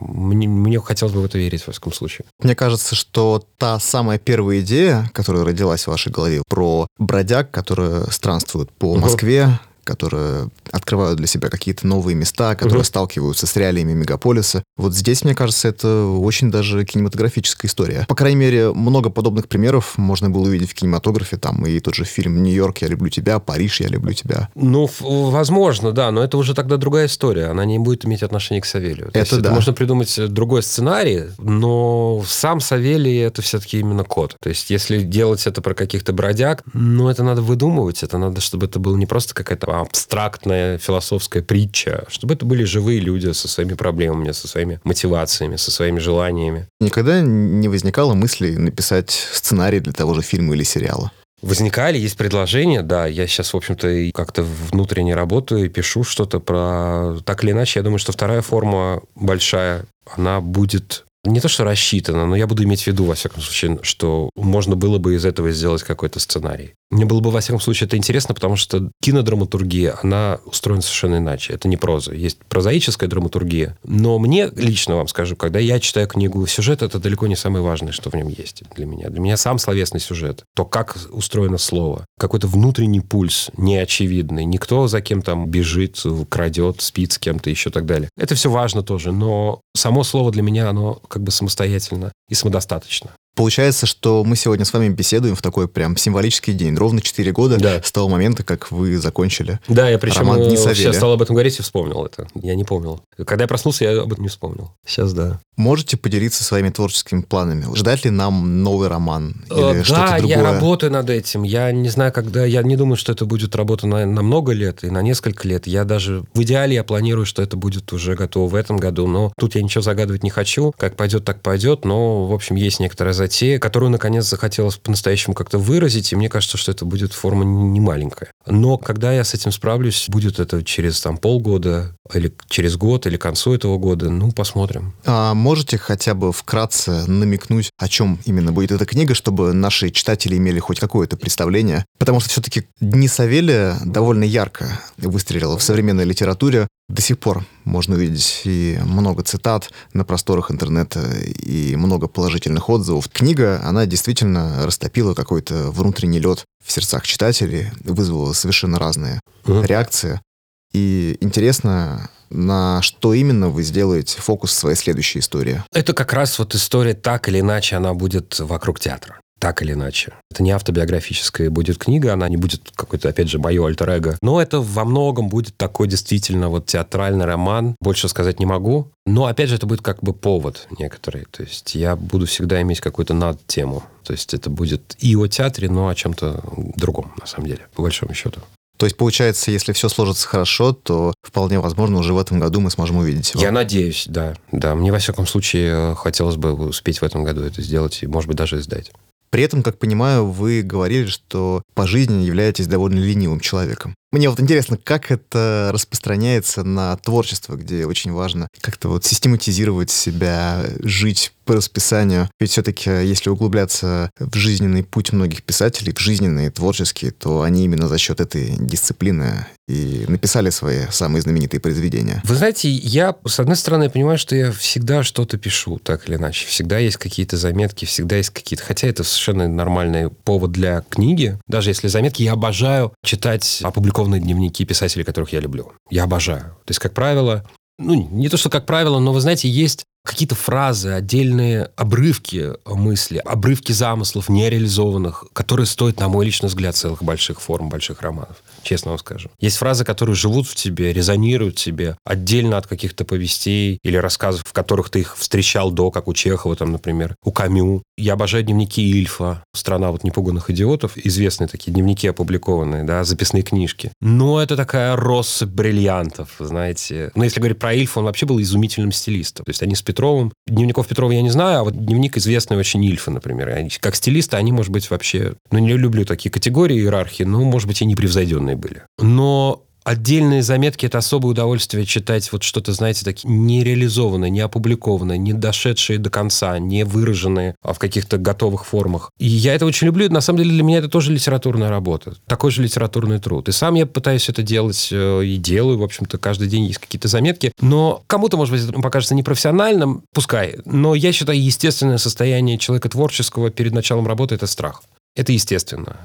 Мне, мне хотелось бы в это верить, в всяком случае. Мне кажется, что та самая первая идея, которая родилась в вашей голове, про бродяг, которые странствуют по Москве, которые открывают для себя какие-то новые места, которые угу. сталкиваются с реалиями мегаполиса. Вот здесь, мне кажется, это очень даже кинематографическая история. По крайней мере, много подобных примеров можно было увидеть в кинематографе. Там и тот же фильм «Нью-Йорк, я люблю тебя», «Париж, я люблю тебя». Ну, возможно, да, но это уже тогда другая история. Она не будет иметь отношения к Савелью. То это да. Это можно придумать другой сценарий, но сам Савелий это все-таки именно код. То есть, если делать это про каких-то бродяг, ну, это надо выдумывать, это надо, чтобы это было не просто какая-то абстрактная философская притча, чтобы это были живые люди со своими проблемами, со своими мотивациями, со своими желаниями. Никогда не возникало мысли написать сценарий для того же фильма или сериала? Возникали, есть предложения, да. Я сейчас, в общем-то, как-то внутренне работаю и пишу что-то про... Так или иначе, я думаю, что вторая форма большая, она будет не то, что рассчитано, но я буду иметь в виду, во всяком случае, что можно было бы из этого сделать какой-то сценарий. Мне было бы, во всяком случае, это интересно, потому что кинодраматургия, она устроена совершенно иначе. Это не проза. Есть прозаическая драматургия. Но мне, лично вам скажу, когда я читаю книгу, сюжет — это далеко не самое важное, что в нем есть для меня. Для меня сам словесный сюжет. То, как устроено слово. Какой-то внутренний пульс неочевидный. Никто за кем там бежит, крадет, спит с кем-то еще и так далее. Это все важно тоже. Но само слово для меня, оно как бы самостоятельно и самодостаточно. Получается, что мы сегодня с вами беседуем в такой прям символический день. Ровно 4 года Да. с того момента, как вы закончили. Да, я причем Роман э, Дни сейчас стал об этом говорить и вспомнил это. Я не помнил. Когда я проснулся, я об этом не вспомнил. Сейчас да. Можете поделиться своими творческими планами? Ждать ли нам новый роман или Э, что-то да, другое? я работаю над этим. Я не знаю, когда... Я не думаю, что это будет работа на, на много лет и на несколько лет. Я даже... В идеале я планирую, что это будет уже готово в этом году. Но тут я ничего загадывать не хочу. Как пойдет, так пойдет. Но, в общем, есть некоторая затея, которую, наконец, захотелось по-настоящему как-то выразить. И мне кажется, что это будет форма не маленькая. Но когда я с этим справлюсь, будет это через там полгода или через год, или к концу этого года, ну, посмотрим. А можете хотя бы вкратце намекнуть, о чем именно будет эта книга, чтобы наши читатели имели хоть какое-то представление? Потому что все-таки «Дни Савелия» довольно ярко выстрелила в современной литературе. До сих пор можно увидеть и много цитат на просторах интернета, и много положительных отзывов. Книга, она действительно растопила какой-то внутренний лед в сердцах читателей, вызвала совершенно разные Мгм. реакции. И интересно, на что именно вы сделаете фокус в своей следующей истории. Это как раз вот история, так или иначе, она будет вокруг театра. Так или иначе. Это не автобиографическая будет книга, она не будет какой-то, опять же, мое альтер -эго. Но это во многом будет такой действительно вот театральный роман. Больше сказать не могу. Но, опять же, это будет как бы повод некоторый. То есть я буду всегда иметь какую-то над-тему. То есть это будет и о театре, но о чем-то другом, на самом деле, по большому счету. То есть, получается, если все сложится хорошо, то вполне возможно, уже в этом году мы сможем увидеть его. Я надеюсь, да. Да, мне, во всяком случае, хотелось бы успеть в этом году это сделать и, может быть, даже издать. При этом, как понимаю, вы говорили, что по жизни являетесь довольно ленивым человеком. Мне вот интересно, как это распространяется на творчество, где очень важно как-то вот систематизировать себя, жить по расписанию. Ведь все-таки, если углубляться в жизненный путь многих писателей, в жизненные, творческие, то они именно за счет этой дисциплины и написали свои самые знаменитые произведения. Вы знаете, я, с одной стороны, понимаю, что я всегда что-то пишу, так или иначе. Всегда есть какие-то заметки, всегда есть какие-то... Хотя это совершенно нормальный повод для книги. Даже если заметки, я обожаю читать опубликованные дневники писателей, которых я люблю. Я обожаю. То есть, как правило, ну, не то, что как правило, но, вы знаете, есть какие-то фразы, отдельные обрывки мысли, обрывки замыслов нереализованных, которые стоят, на мой личный взгляд, целых больших форм, больших романов. Честно вам скажу. Есть фразы, которые живут в тебе, резонируют в тебе отдельно от каких-то повестей или рассказов, в которых ты их встречал до, как у Чехова, там, например, у Камю. Я обожаю дневники Ильфа, «Страна вот непуганных идиотов», известные такие дневники опубликованные, да, записные книжки. Но это такая россыпь бриллиантов, знаете. Но если говорить про Ильфа, он вообще был изумительным стилистом. То есть они с Петровым, дневников Петрова я не знаю, а вот дневник известный очень Ильфа, например. Они, как стилисты, они, может быть, вообще... Ну, не люблю такие категории, иерархии, ну, может быть, и непревзойденные были. Но Отдельные заметки – это особое удовольствие читать вот что-то, знаете, такие нереализованное, не опубликованное, не дошедшие до конца, не а в каких-то готовых формах. И я это очень люблю. На самом деле для меня это тоже литературная работа, такой же литературный труд. И сам я пытаюсь это делать э, и делаю, в общем-то, каждый день есть какие-то заметки. Но кому-то, может быть, это покажется непрофессиональным, пускай. Но я считаю, естественное состояние человека творческого перед началом работы – это страх. Это естественно.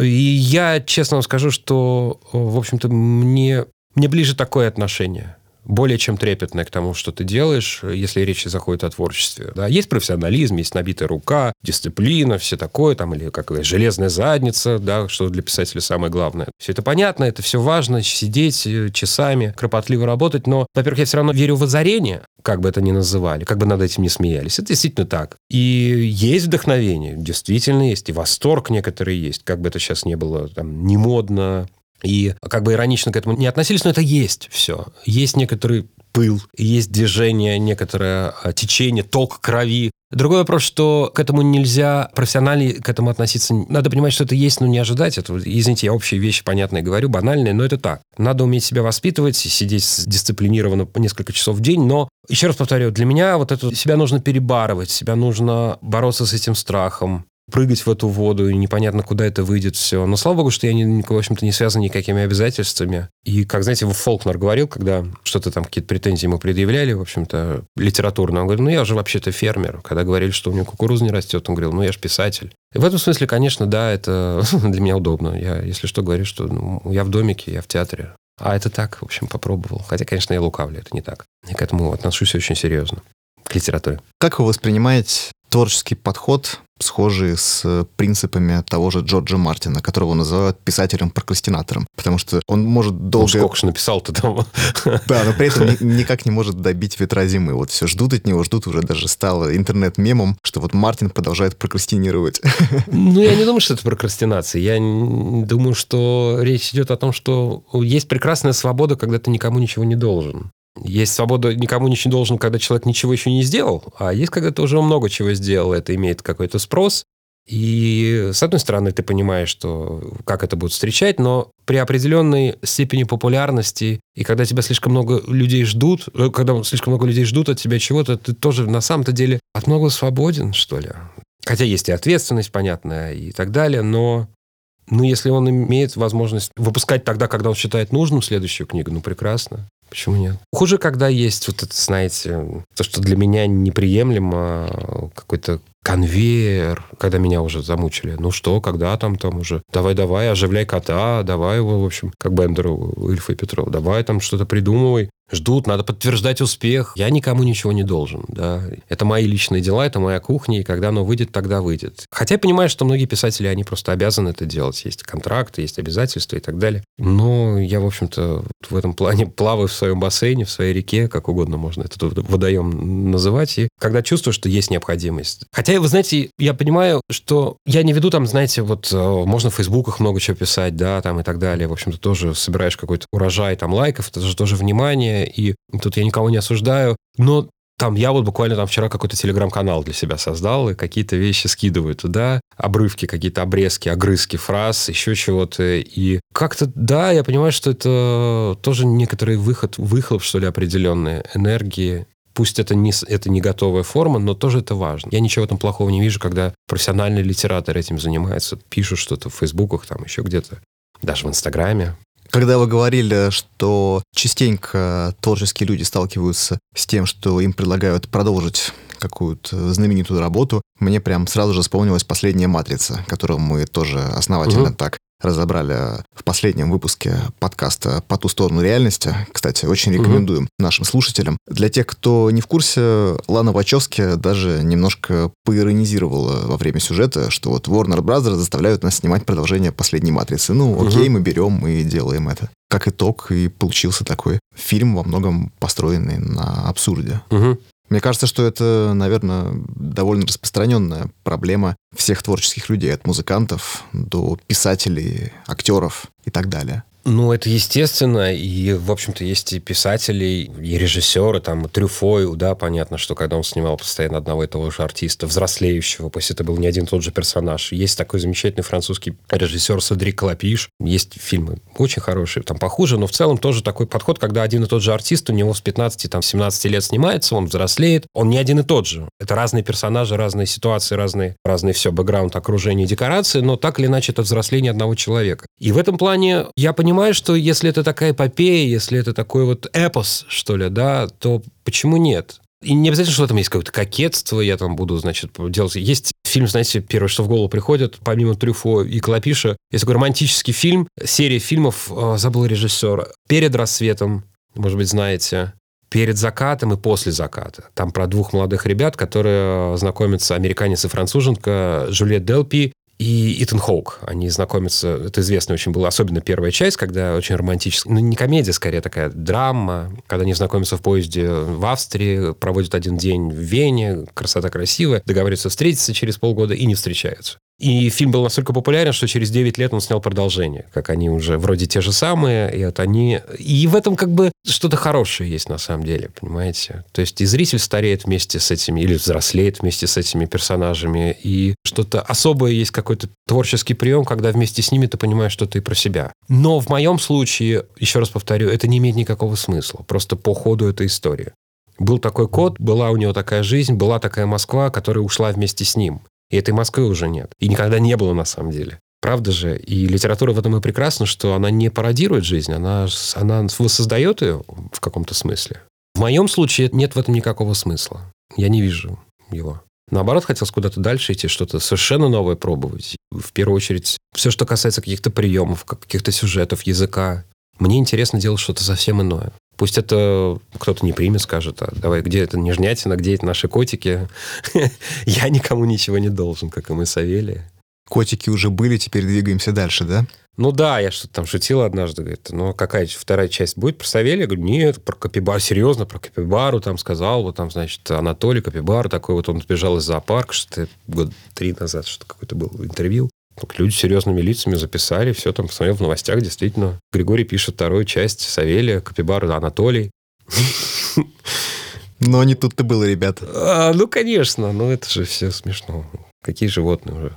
И я честно вам скажу, что, в общем-то, мне, мне ближе такое отношение. Более чем трепетное к тому, что ты делаешь, если речь заходит о творчестве. Да, есть профессионализм, есть набитая рука, дисциплина, все такое, там, или как железная задница, да, что для писателя самое главное. Все это понятно, это все важно, сидеть э, часами, кропотливо работать, но, во-первых, я все равно верю в озарение, как бы это ни называли, как бы над этим не смеялись. Это действительно так. И есть вдохновение, действительно есть, и восторг некоторые есть, как бы это сейчас не было там, не модно, и как бы иронично к этому не относились, но это есть все. Есть некоторый пыл, есть движение, некоторое а, течение, ток крови. Другой вопрос, что к этому нельзя профессионально к этому относиться. Надо понимать, что это есть, но не ожидать этого. Извините, я общие вещи понятные говорю, банальные, но это так. Надо уметь себя воспитывать, сидеть дисциплинированно несколько часов в день, но еще раз повторю, для меня вот это себя нужно перебарывать, себя нужно бороться с этим страхом, прыгать в эту воду, и непонятно, куда это выйдет все. Но слава богу, что я, не, в общем-то, не связан никакими обязательствами. И, как, знаете, Фолкнер говорил, когда что-то там, какие-то претензии ему предъявляли, в общем-то, литературно, он говорил, ну, я же вообще-то фермер. Когда говорили, что у него кукуруза не растет, он говорил, ну, я же писатель. И в этом смысле, конечно, да, это для меня удобно. Я, если что, говорю, что ну, я в домике, я в театре. А это так, в общем, попробовал. Хотя, конечно, я лукавлю, это не так. Я к этому отношусь очень серьезно, к литературе. Как вы воспринимаете творческий подход, схожий с принципами того же Джорджа Мартина, которого называют писателем-прокрастинатором, потому что он может долго... Ну, сколько же написал-то там? Да, но при этом никак не может добить ветра зимы. Вот все ждут от него, ждут, уже даже стало интернет-мемом, что вот Мартин продолжает прокрастинировать. Ну, я не думаю, что это прокрастинация. Я думаю, что речь идет о том, что есть прекрасная свобода, когда ты никому ничего не должен. Есть свобода никому ничего не должен, когда человек ничего еще не сделал, а есть, когда ты уже много чего сделал, это имеет какой-то спрос. И, с одной стороны, ты понимаешь, что как это будут встречать, но при определенной степени популярности, и когда тебя слишком много людей ждут, э, когда слишком много людей ждут от тебя чего-то, ты тоже на самом-то деле от много свободен, что ли. Хотя есть и ответственность, понятная, и так далее, но ну, если он имеет возможность выпускать тогда, когда он считает нужным следующую книгу, ну, прекрасно. Почему нет? Хуже, когда есть вот это, знаете, то, что для меня неприемлемо, какой-то конвейер, когда меня уже замучили. Ну что, когда там, там уже, давай-давай, оживляй кота, давай его, в общем, как Бендеру, Ильфа и Петров, давай там что-то придумывай ждут, надо подтверждать успех. Я никому ничего не должен. Да. Это мои личные дела, это моя кухня, и когда оно выйдет, тогда выйдет. Хотя я понимаю, что многие писатели, они просто обязаны это делать. Есть контракты, есть обязательства и так далее. Но я, в общем-то, в этом плане плаваю в своем бассейне, в своей реке, как угодно можно этот водоем называть. И когда чувствую, что есть необходимость. Хотя, вы знаете, я понимаю, что я не веду там, знаете, вот э, можно в фейсбуках много чего писать, да, там и так далее. В общем-то, тоже собираешь какой-то урожай там лайков, это же тоже внимание, и тут я никого не осуждаю, но там я вот буквально там вчера какой-то телеграм-канал для себя создал, и какие-то вещи скидываю туда, обрывки, какие-то обрезки, огрызки фраз, еще чего-то. И как-то, да, я понимаю, что это тоже некоторый выход, выхлоп, что ли, определенные энергии. Пусть это не, это не готовая форма, но тоже это важно. Я ничего этом плохого не вижу, когда профессиональные литераторы этим занимаются, пишут что-то в фейсбуках, там еще где-то, даже в Инстаграме. Когда вы говорили, что частенько творческие люди сталкиваются с тем, что им предлагают продолжить какую-то знаменитую работу, мне прям сразу же вспомнилась последняя «Матрица», которую мы тоже основательно угу. так разобрали в последнем выпуске подкаста «По ту сторону реальности». Кстати, очень рекомендуем угу. нашим слушателям. Для тех, кто не в курсе, Лана Вачовски даже немножко поиронизировала во время сюжета, что вот Warner Bros. заставляют нас снимать продолжение «Последней матрицы». Ну, окей, угу. мы берем, мы делаем это. Как итог, и получился такой фильм, во многом построенный на абсурде. Угу. Мне кажется, что это, наверное, довольно распространенная проблема всех творческих людей, от музыкантов до писателей, актеров и так далее. Ну, это естественно, и, в общем-то, есть и писатели, и режиссеры, там, Трюфой, да, понятно, что когда он снимал постоянно одного и того же артиста, взрослеющего, пусть это был не один и тот же персонаж. Есть такой замечательный французский режиссер Садрик Клапиш, есть фильмы очень хорошие, там, похуже, но в целом тоже такой подход, когда один и тот же артист у него с 15, там, 17 лет снимается, он взрослеет, он не один и тот же. Это разные персонажи, разные ситуации, разные, разные все, бэкграунд, окружение, декорации, но так или иначе это взросление одного человека. И в этом плане я понимаю, понимаю, что если это такая эпопея, если это такой вот эпос, что ли, да, то почему нет? И не обязательно, что этом есть какое-то кокетство, я там буду, значит, делать. Есть фильм, знаете, первое, что в голову приходит, помимо Трюфо и Клопиша, есть такой романтический фильм, серия фильмов, а, забыл режиссера, «Перед рассветом», может быть, знаете, перед закатом и после заката. Там про двух молодых ребят, которые знакомятся, американец и француженка, Жюльет Делпи и Итан Хоук. Они знакомятся, это известно очень было, особенно первая часть, когда очень романтическая, ну не комедия, скорее такая драма, когда они знакомятся в поезде в Австрии, проводят один день в Вене, красота красивая, договариваются встретиться через полгода и не встречаются. И фильм был настолько популярен, что через 9 лет он снял продолжение, как они уже вроде те же самые, и вот они... И в этом как бы что-то хорошее есть на самом деле, понимаете? То есть и зритель стареет вместе с этими, или взрослеет вместе с этими персонажами, и что-то особое есть какой-то творческий прием, когда вместе с ними ты понимаешь что-то и про себя. Но в моем случае, еще раз повторю, это не имеет никакого смысла. Просто по ходу этой истории. Был такой кот, была у него такая жизнь, была такая Москва, которая ушла вместе с ним. И этой Москвы уже нет. И никогда не было на самом деле. Правда же? И литература в этом и прекрасна, что она не пародирует жизнь, она, она воссоздает ее в каком-то смысле. В моем случае нет в этом никакого смысла. Я не вижу его. Наоборот, хотелось куда-то дальше идти, что-то совершенно новое пробовать. В первую очередь, все, что касается каких-то приемов, каких-то сюжетов, языка. Мне интересно делать что-то совсем иное. Пусть это кто-то не примет, скажет, а давай, где это нежнятина, где это наши котики? Я никому ничего не должен, как и мы Савелия. Котики уже были, теперь двигаемся дальше, да? Ну да, я что-то там шутил однажды, говорит, ну какая вторая часть будет про Савелия? Я говорю, нет, про Капибару, серьезно, про Капибару там сказал, вот там, значит, Анатолий Капибар, такой вот он сбежал из зоопарка, что-то год три назад, что какое-то было интервью. Так люди серьезными лицами записали, все там посмотрел в новостях, действительно. Григорий пишет вторую часть Савелия, Капибара, Анатолий. Но не тут-то было, ребята. А, ну, конечно, ну это же все смешно. Какие животные уже.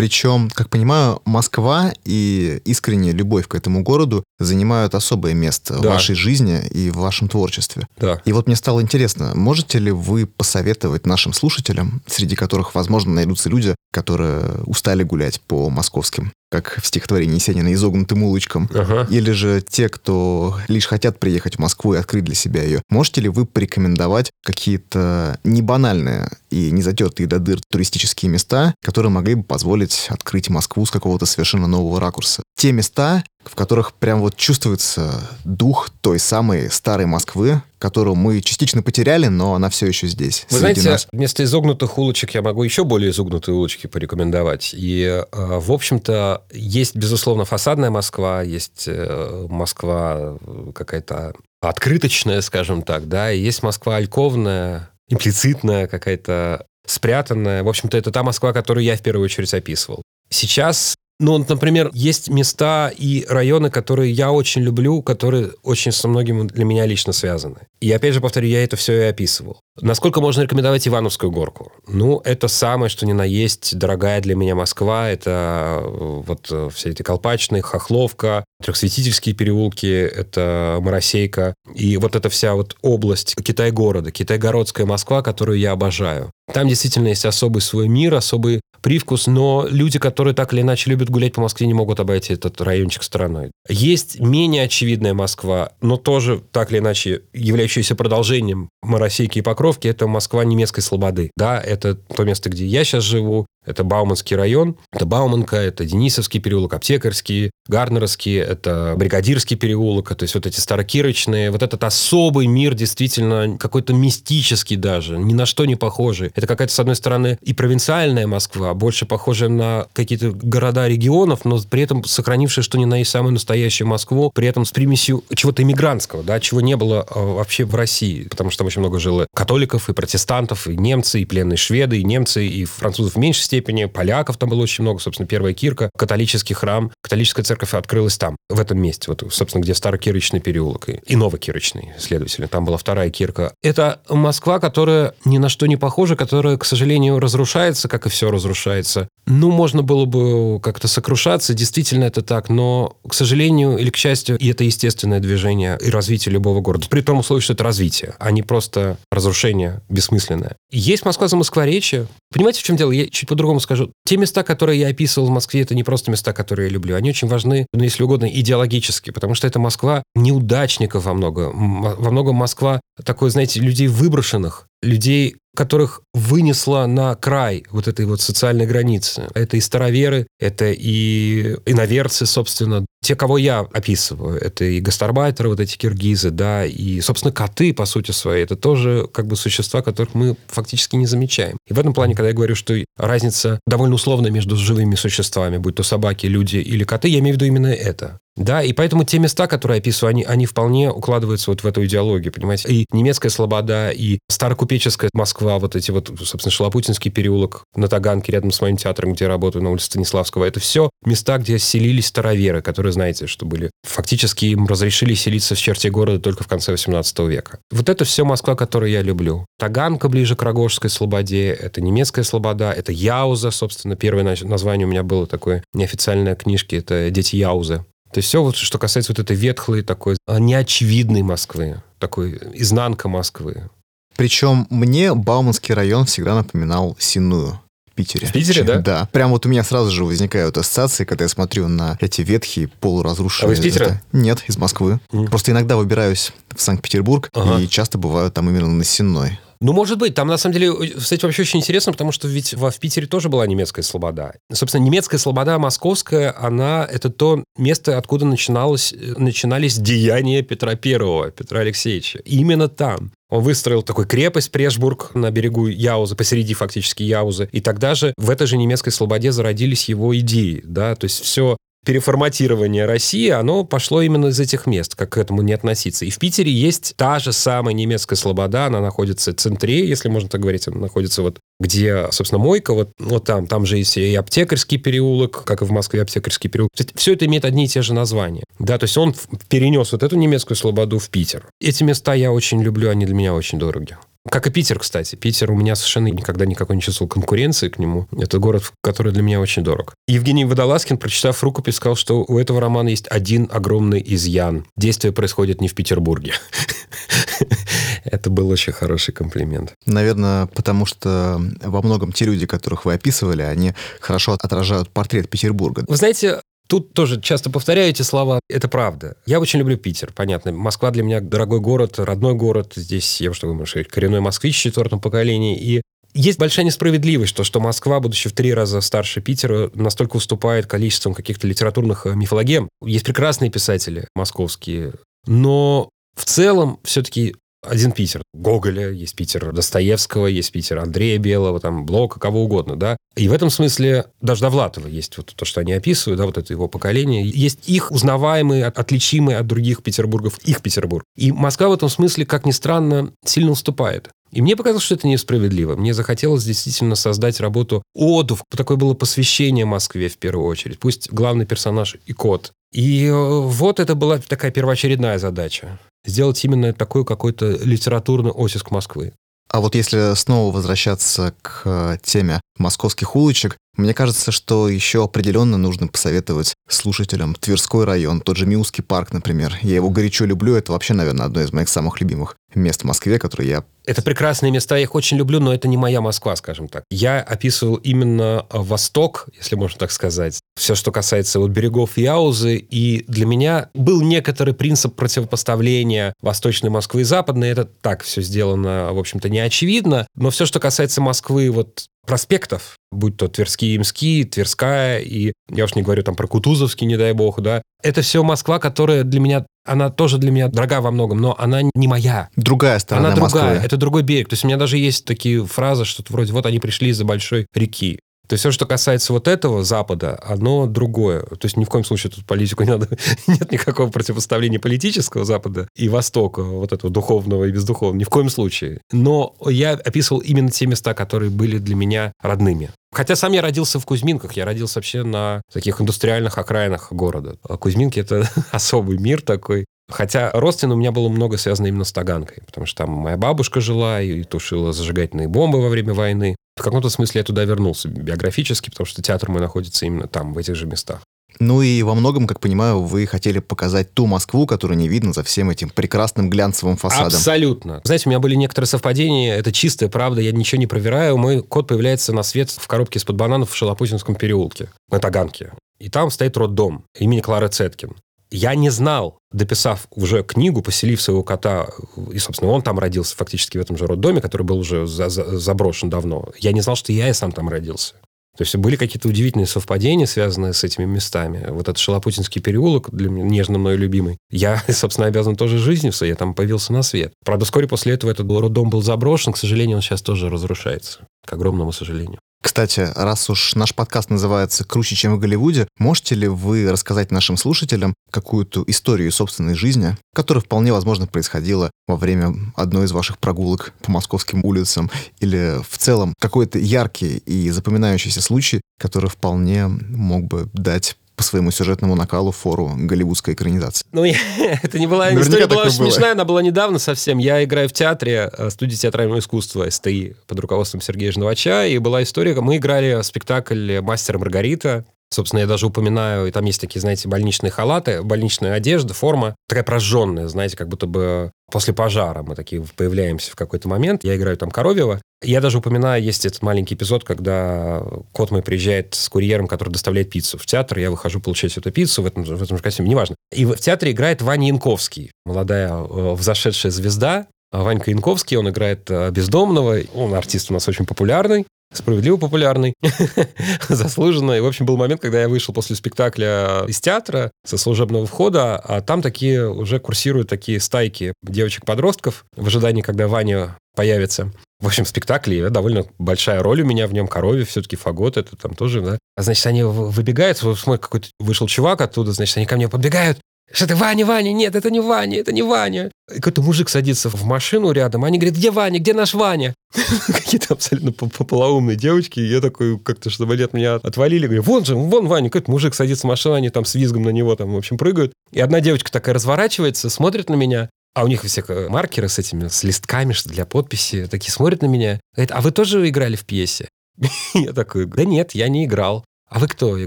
Причем, как понимаю, Москва и искренняя любовь к этому городу занимают особое место да. в вашей жизни и в вашем творчестве. Да. И вот мне стало интересно, можете ли вы посоветовать нашим слушателям, среди которых, возможно, найдутся люди, которые устали гулять по московским как в стихотворении Есенина, изогнутым улочкам, ага. или же те, кто лишь хотят приехать в Москву и открыть для себя ее. Можете ли вы порекомендовать какие-то не банальные и не затертые до дыр туристические места, которые могли бы позволить открыть Москву с какого-то совершенно нового ракурса? Те места, в которых прям вот чувствуется дух той самой старой Москвы, которую мы частично потеряли, но она все еще здесь. Вы знаете, нас. вместо изогнутых улочек я могу еще более изогнутые улочки порекомендовать. И, э, в общем-то, есть, безусловно, фасадная Москва, есть э, Москва э, какая-то открыточная, скажем так, да, и есть Москва альковная, имплицитная какая-то спрятанная. В общем-то, это та Москва, которую я в первую очередь описывал. Сейчас ну, например, есть места и районы, которые я очень люблю, которые очень со многим для меня лично связаны. И опять же, повторю, я это все и описывал. Насколько можно рекомендовать Ивановскую горку? Ну, это самое, что ни на есть, дорогая для меня Москва. Это э, вот э, все эти Колпачные, Хохловка, Трехсветительские переулки, это Моросейка. И вот эта вся вот область Китай-города, Китай-городская Москва, которую я обожаю. Там действительно есть особый свой мир, особый привкус, но люди, которые так или иначе любят гулять по Москве, не могут обойти этот райончик стороной. Есть менее очевидная Москва, но тоже так или иначе являющаяся продолжением Моросейки и Покровки, это Москва немецкой слободы. Да, это то место, где я сейчас живу, это Бауманский район, это Бауманка, это Денисовский переулок, Аптекарский, Гарнеровский, это Бригадирский переулок, то есть вот эти старокирочные, вот этот особый мир действительно какой-то мистический даже, ни на что не похожий. Это какая-то, с одной стороны, и провинциальная Москва, больше похожая на какие-то города регионов, но при этом сохранившая, что ни на есть самую настоящую Москву, при этом с примесью чего-то иммигрантского, да, чего не было э, вообще в России, потому что там очень много жило католиков и протестантов, и немцы, и пленные шведы, и немцы, и французов в меньшей степени, поляков там было очень много, собственно, первая кирка, католический храм, католическая церковь открылась там, в этом месте, вот, собственно, где Старокирочный переулок и, и Новокирочный, следовательно, там была вторая кирка. Это Москва, которая ни на что не похожа, которая, к сожалению, разрушается, как и все разрушается. Ну, можно было бы как-то сокрушаться, действительно это так, но, к сожалению или к счастью, и это естественное движение и развитие любого города. При том условии, что это развитие, а не просто разрушение бессмысленное. Есть Москва за Москворечье. Понимаете, в чем дело? Я чуть по-другому скажу. Те места, которые я описывал в Москве, это не просто места, которые я люблю. Они очень важны, ну, если угодно, идеологически, потому что это Москва неудачников во многом. Во многом Москва такой, знаете, людей выброшенных, людей, которых вынесло на край вот этой вот социальной границы. Это и староверы, это и иноверцы, собственно, те, кого я описываю. Это и гастарбайтеры, вот эти киргизы, да, и, собственно, коты, по сути своей. Это тоже как бы существа, которых мы фактически не замечаем. И в этом плане, когда я говорю, что разница довольно условная между живыми существами, будь то собаки, люди или коты, я имею в виду именно это. Да, и поэтому те места, которые я описываю, они, они вполне укладываются вот в эту идеологию, понимаете? И немецкая слобода, и старокупеческая Москва, вот эти вот, собственно, Шалопутинский переулок на Таганке рядом с моим театром, где я работаю на улице Станиславского, это все места, где селились староверы, которые, знаете, что были фактически им разрешили селиться в черте города только в конце 18 века. Вот это все Москва, которую я люблю. Таганка ближе к Рогожской слободе, это немецкая слобода, это Яуза, собственно, первое название у меня было такое неофициальное книжки, это «Дети Яузы». То есть все, вот, что касается вот этой ветхлой, такой а, неочевидной Москвы, такой изнанка Москвы. Причем мне Бауманский район всегда напоминал Синую. Питере. В Питере, да? Да. Прям вот у меня сразу же возникают ассоциации, когда я смотрю на эти ветхие, полуразрушенные... А вы из Питера? Нет, из Москвы. Mm. Просто иногда выбираюсь в Санкт-Петербург, ага. и часто бываю там именно на Сенной. Ну, может быть. Там, на самом деле, кстати, вообще очень интересно, потому что ведь в, в Питере тоже была немецкая слобода. Собственно, немецкая слобода московская, она, это то место, откуда начиналось, начинались деяния Петра Первого, Петра Алексеевича. Именно там. Он выстроил такой крепость Прешбург на берегу Яузы, посреди фактически Яузы. И тогда же в этой же немецкой слободе зародились его идеи. Да? То есть все переформатирование России, оно пошло именно из этих мест, как к этому не относиться. И в Питере есть та же самая немецкая слобода, она находится в центре, если можно так говорить, она находится вот где, собственно, мойка, вот, вот там, там же есть и аптекарский переулок, как и в Москве аптекарский переулок. Все это имеет одни и те же названия. Да, то есть он перенес вот эту немецкую слободу в Питер. Эти места я очень люблю, они для меня очень дороги. Как и Питер, кстати. Питер у меня совершенно никогда никакой не чувствовал конкуренции к нему. Это город, который для меня очень дорог. Евгений Водолазкин, прочитав рукопись, сказал, что у этого романа есть один огромный изъян. Действие происходит не в Петербурге. Это был очень хороший комплимент. Наверное, потому что во многом те люди, которых вы описывали, они хорошо отражают портрет Петербурга. Вы знаете, Тут тоже часто повторяю эти слова. Это правда. Я очень люблю Питер, понятно. Москва для меня дорогой город, родной город. Здесь, я что говорю, коренной москвич в четвертом поколении. И есть большая несправедливость, то, что Москва, будучи в три раза старше Питера, настолько уступает количеством каких-то литературных э, мифологем. Есть прекрасные писатели московские, но в целом все-таки один Питер. Гоголя, есть Питер Достоевского, есть Питер Андрея Белого, там, Блока, кого угодно, да. И в этом смысле даже Довлатова есть вот то, что они описывают, да, вот это его поколение. Есть их узнаваемый, отличимый от других Петербургов, их Петербург. И Москва в этом смысле, как ни странно, сильно уступает. И мне показалось, что это несправедливо. Мне захотелось действительно создать работу оду. Такое было посвящение Москве в первую очередь. Пусть главный персонаж и кот. И э, вот это была такая первоочередная задача сделать именно такой какой-то литературный оттиск Москвы. А вот если снова возвращаться к э, теме московских улочек, мне кажется, что еще определенно нужно посоветовать слушателям Тверской район, тот же Миусский парк, например. Я его горячо люблю, это вообще, наверное, одно из моих самых любимых мест в Москве, которые я... Это прекрасные места, я их очень люблю, но это не моя Москва, скажем так. Я описывал именно Восток, если можно так сказать. Все, что касается вот берегов Яузы, и для меня был некоторый принцип противопоставления Восточной Москвы и Западной. Это так все сделано, в общем-то, не очевидно. Но все, что касается Москвы, вот проспектов, будь то Тверские, Имские, Тверская, и я уж не говорю там про Кутузовский, не дай бог, да. Это все Москва, которая для меня, она тоже для меня дорога во многом, но она не моя. Другая сторона Она другая, Москвы. это другой берег. То есть у меня даже есть такие фразы, что вроде вот они пришли из-за большой реки. То есть все, что касается вот этого Запада, оно другое. То есть ни в коем случае тут политику не надо... Нет никакого противопоставления политического Запада и Востока, вот этого духовного и бездуховного. Ни в коем случае. Но я описывал именно те места, которые были для меня родными. Хотя сам я родился в Кузьминках, я родился вообще на таких индустриальных окраинах города. А Кузьминки — это особый мир такой. Хотя родственно у меня было много связано именно с Таганкой, потому что там моя бабушка жила и тушила зажигательные бомбы во время войны. В каком-то смысле я туда вернулся биографически, потому что театр мой находится именно там, в этих же местах. Ну и во многом, как понимаю, вы хотели показать ту Москву, которую не видно за всем этим прекрасным глянцевым фасадом. Абсолютно. Знаете, у меня были некоторые совпадения, это чистая правда, я ничего не проверяю. Мой кот появляется на свет в коробке из-под бананов в Шалопутинском переулке, на Таганке. И там стоит роддом имени Клары Цеткин. Я не знал, дописав уже книгу, поселив своего кота, и, собственно, он там родился фактически в этом же роддоме, который был уже за за заброшен давно. Я не знал, что я и сам там родился. То есть были какие-то удивительные совпадения, связанные с этими местами. Вот этот Шалопутинский переулок, для меня нежно мной любимый, я, собственно, обязан тоже жизнью, я там появился на свет. Правда, вскоре после этого этот роддом был заброшен, к сожалению, он сейчас тоже разрушается, к огромному сожалению. Кстати, раз уж наш подкаст называется «Круче, чем в Голливуде», можете ли вы рассказать нашим слушателям какую-то историю собственной жизни, которая вполне возможно происходила во время одной из ваших прогулок по московским улицам, или в целом какой-то яркий и запоминающийся случай, который вполне мог бы дать по своему сюжетному накалу фору голливудской экранизации. Ну, это не была... Наверняка история была было. смешная, она была недавно совсем. Я играю в театре, э, студии театрального искусства СТИ под руководством Сергея Жновача, и была история, мы играли спектакль «Мастер Маргарита», Собственно, я даже упоминаю, и там есть такие, знаете, больничные халаты, больничная одежда, форма, такая прожженная, знаете, как будто бы после пожара мы такие появляемся в какой-то момент. Я играю там Коровьева. Я даже упоминаю, есть этот маленький эпизод, когда кот мой приезжает с курьером, который доставляет пиццу в театр. Я выхожу получать эту пиццу в этом, в этом же костюме, неважно. И в театре играет Ваня Янковский, молодая э, взошедшая звезда, Ванька Янковский, он играет э, бездомного. Он артист у нас очень популярный справедливо популярный, заслуженно. И, в общем, был момент, когда я вышел после спектакля из театра со служебного входа, а там такие уже курсируют такие стайки девочек-подростков в ожидании, когда Ваня появится. В общем, спектакле довольно большая роль у меня в нем. Корове все-таки фагот, это там тоже, да. А значит, они выбегают, смотрят, какой-то вышел чувак оттуда, значит, они ко мне подбегают. Что ты, Ваня, Ваня? Нет, это не Ваня, это не Ваня. И какой-то мужик садится в машину рядом, они говорят, где Ваня, где наш Ваня? Какие-то абсолютно полоумные девочки. Я такой, как-то, чтобы они от меня отвалили, говорю, вон же, вон Ваня. Какой-то мужик садится в машину, они там с визгом на него там, в общем, прыгают. И одна девочка такая разворачивается, смотрит на меня, а у них всех э, маркеры с этими, с листками, что для подписи, такие смотрят на меня. Говорит, а вы тоже играли в пьесе? Я такой, да нет, я не играл. А вы кто? Я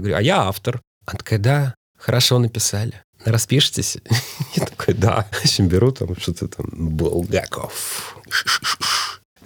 говорю, а я автор. Она такая, да, хорошо написали распишитесь? Я такой, да. В беру там что-то там, Булгаков.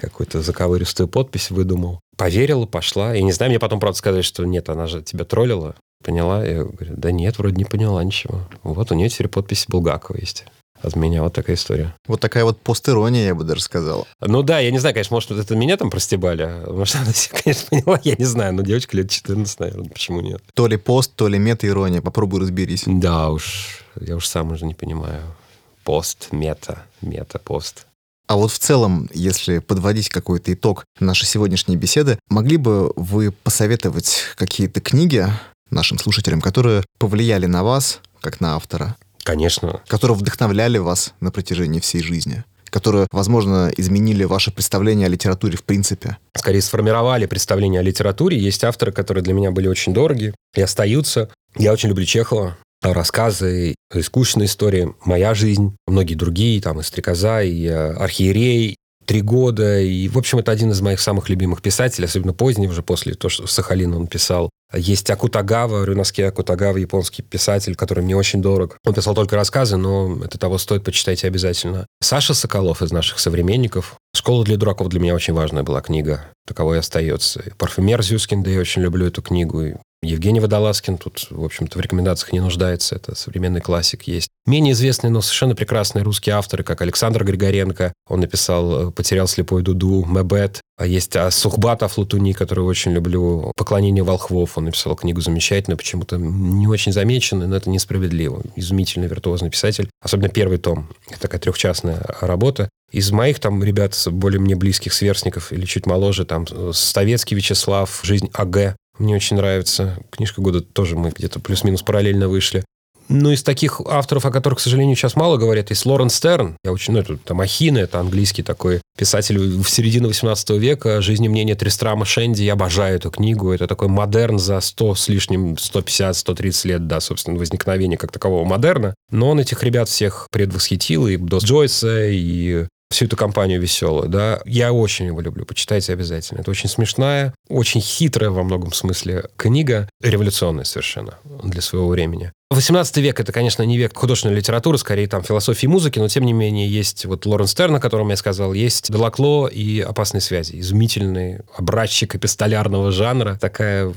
Какую-то заковыристую подпись выдумал. Поверила, пошла. И не знаю, мне потом, правда, сказали, что нет, она же тебя троллила. Поняла? Я говорю, да нет, вроде не поняла ничего. Вот у нее теперь подпись Булгакова есть от меня вот такая история. Вот такая вот постерония, я бы даже сказал. Ну да, я не знаю, конечно, может, это меня там простебали. Может, она все, конечно, поняла, я не знаю. Но девочка лет 14, наверное, почему нет? То ли пост, то ли мета-ирония. Попробуй разберись. Да уж, я уж сам уже не понимаю. Пост, мета, мета-пост. А вот в целом, если подводить какой-то итог нашей сегодняшней беседы, могли бы вы посоветовать какие-то книги нашим слушателям, которые повлияли на вас, как на автора? Конечно. Которые вдохновляли вас на протяжении всей жизни которые, возможно, изменили ваше представление о литературе в принципе? Скорее, сформировали представление о литературе. Есть авторы, которые для меня были очень дороги и остаются. Я очень люблю Чехова, рассказы, скучные истории, моя жизнь, многие другие, там, и «Стрекоза», и э, «Архиерей», три года. И, в общем, это один из моих самых любимых писателей, особенно поздний, уже после того, что Сахалин он писал. Есть Акутагава, Рюнаске Акутагава, японский писатель, который мне очень дорог. Он писал только рассказы, но это того стоит, почитайте обязательно. Саша Соколов из наших современников. «Школа для дураков» для меня очень важная была книга. Таковой остается. «Парфюмер» Зюскин, да я очень люблю эту книгу. Евгений Водолазкин тут, в общем-то, в рекомендациях не нуждается. Это современный классик есть. Менее известные, но совершенно прекрасные русские авторы, как Александр Григоренко. Он написал «Потерял слепой Дуду», «Мебет». А есть а, Сухбат Афлатуни, который очень люблю. «Поклонение волхвов». Он написал книгу замечательную, почему-то не очень замеченную, но это несправедливо. Изумительный виртуозный писатель. Особенно первый том. Это такая трехчастная работа. Из моих там ребят, более мне близких сверстников или чуть моложе, там Ставецкий Вячеслав, «Жизнь АГ», мне очень нравится. Книжка года тоже мы где-то плюс-минус параллельно вышли. Ну, из таких авторов, о которых, к сожалению, сейчас мало говорят, есть Лорен Стерн. Я очень, ну, это там Ахина, это английский такой писатель в середине 18 века. «Жизнь и мнение Тристрама Шенди». Я обожаю эту книгу. Это такой модерн за 100 с лишним, 150-130 лет, да, собственно, возникновения как такового модерна. Но он этих ребят всех предвосхитил, и Дос Джойса, и всю эту компанию веселую, да. Я очень его люблю, почитайте обязательно. Это очень смешная, очень хитрая во многом смысле книга, революционная совершенно для своего времени. 18 век — это, конечно, не век художественной литературы, скорее там философии и музыки, но тем не менее есть вот Лорен Стерн, о котором я сказал, есть Делакло и «Опасные связи». Изумительный образчик эпистолярного жанра. Такая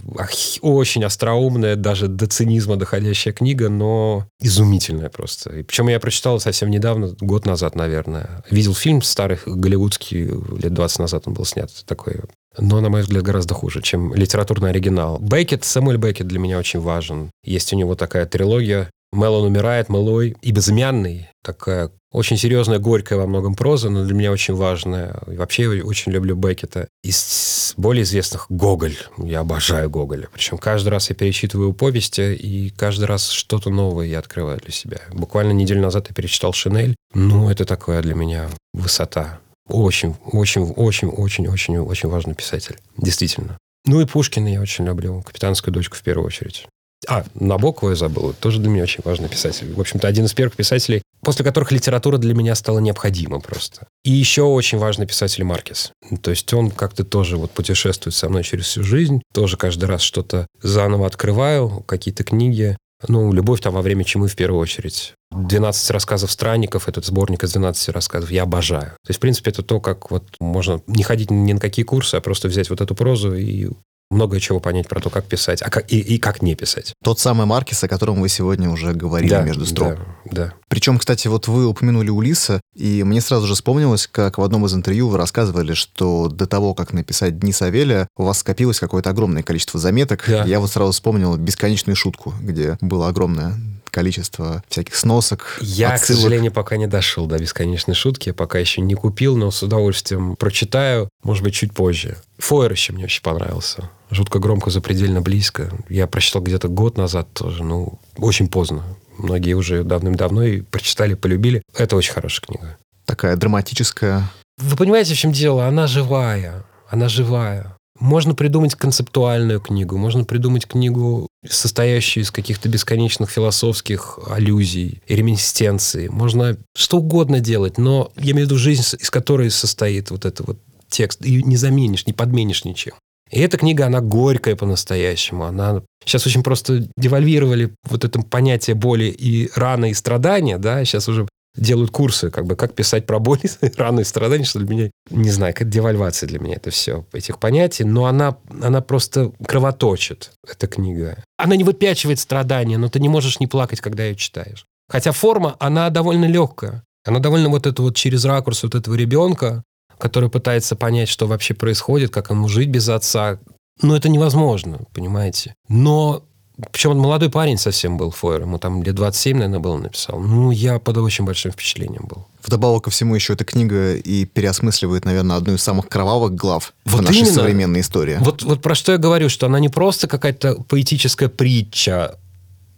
очень остроумная, даже до цинизма доходящая книга, но изумительная просто. И причем я прочитал совсем недавно, год назад, наверное. Видел фильм старый, голливудский, лет 20 назад он был снят. Такой но, на мой взгляд, гораздо хуже, чем литературный оригинал. Беккет, Самуэль Беккет для меня очень важен. Есть у него такая трилогия «Мелон умирает», «Мэлой» и «Безымянный». Такая очень серьезная, горькая во многом проза, но для меня очень важная. И вообще я очень люблю Беккета. Из более известных Гоголь. Я обожаю Гоголя. Причем каждый раз я перечитываю повести, и каждый раз что-то новое я открываю для себя. Буквально неделю назад я перечитал «Шинель». Ну, это такая для меня высота. Очень, очень, очень, очень, очень, очень важный писатель. Действительно. Ну и Пушкина я очень люблю. «Капитанскую дочку» в первую очередь. А, Набокова я забыл. Тоже для меня очень важный писатель. В общем-то, один из первых писателей, после которых литература для меня стала необходима просто. И еще очень важный писатель Маркес. То есть он как-то тоже вот путешествует со мной через всю жизнь. Тоже каждый раз что-то заново открываю, какие-то книги. Ну, «Любовь там во время чумы» в первую очередь. 12 рассказов странников, этот сборник из 12 рассказов, я обожаю. То есть, в принципе, это то, как вот можно не ходить ни на какие курсы, а просто взять вот эту прозу и много чего понять про то, как писать, а как, и, и как не писать. Тот самый Маркис, о котором вы сегодня уже говорили да, между строк. Да, да. Причем, кстати, вот вы упомянули Улиса, и мне сразу же вспомнилось, как в одном из интервью вы рассказывали, что до того, как написать «Дни Савелия», у вас скопилось какое-то огромное количество заметок. Да. Я вот сразу вспомнил бесконечную шутку, где было огромное количество всяких сносок, Я, отсылок. к сожалению, пока не дошел до бесконечной шутки, я пока еще не купил, но с удовольствием прочитаю, может быть, чуть позже. Фойер еще мне очень понравился. Жутко громко, запредельно близко. Я прочитал где-то год назад тоже, ну, очень поздно. Многие уже давным-давно и прочитали, полюбили. Это очень хорошая книга. Такая драматическая. Вы понимаете, в чем дело? Она живая. Она живая. Можно придумать концептуальную книгу, можно придумать книгу, состоящую из каких-то бесконечных философских аллюзий, реминисценций. Можно что угодно делать, но я имею в виду жизнь, из которой состоит вот этот вот текст. И не заменишь, не подменишь ничем. И эта книга, она горькая по-настоящему. Она сейчас очень просто девальвировали вот это понятие боли и раны и страдания, да, сейчас уже делают курсы, как бы, как писать про боль, раны и страдания, что для меня, не знаю, как девальвация для меня это все, этих понятий, но она, она просто кровоточит, эта книга. Она не выпячивает страдания, но ты не можешь не плакать, когда ее читаешь. Хотя форма, она довольно легкая. Она довольно вот это вот через ракурс вот этого ребенка, который пытается понять, что вообще происходит, как ему жить без отца. Ну, это невозможно, понимаете. Но причем он молодой парень совсем был, Фойер. Ему там лет 27, наверное, было написал. Ну, я под очень большим впечатлением был. Вдобавок ко всему еще эта книга и переосмысливает, наверное, одну из самых кровавых глав Вот в нашей именно. современной истории. Вот, вот про что я говорю, что она не просто какая-то поэтическая притча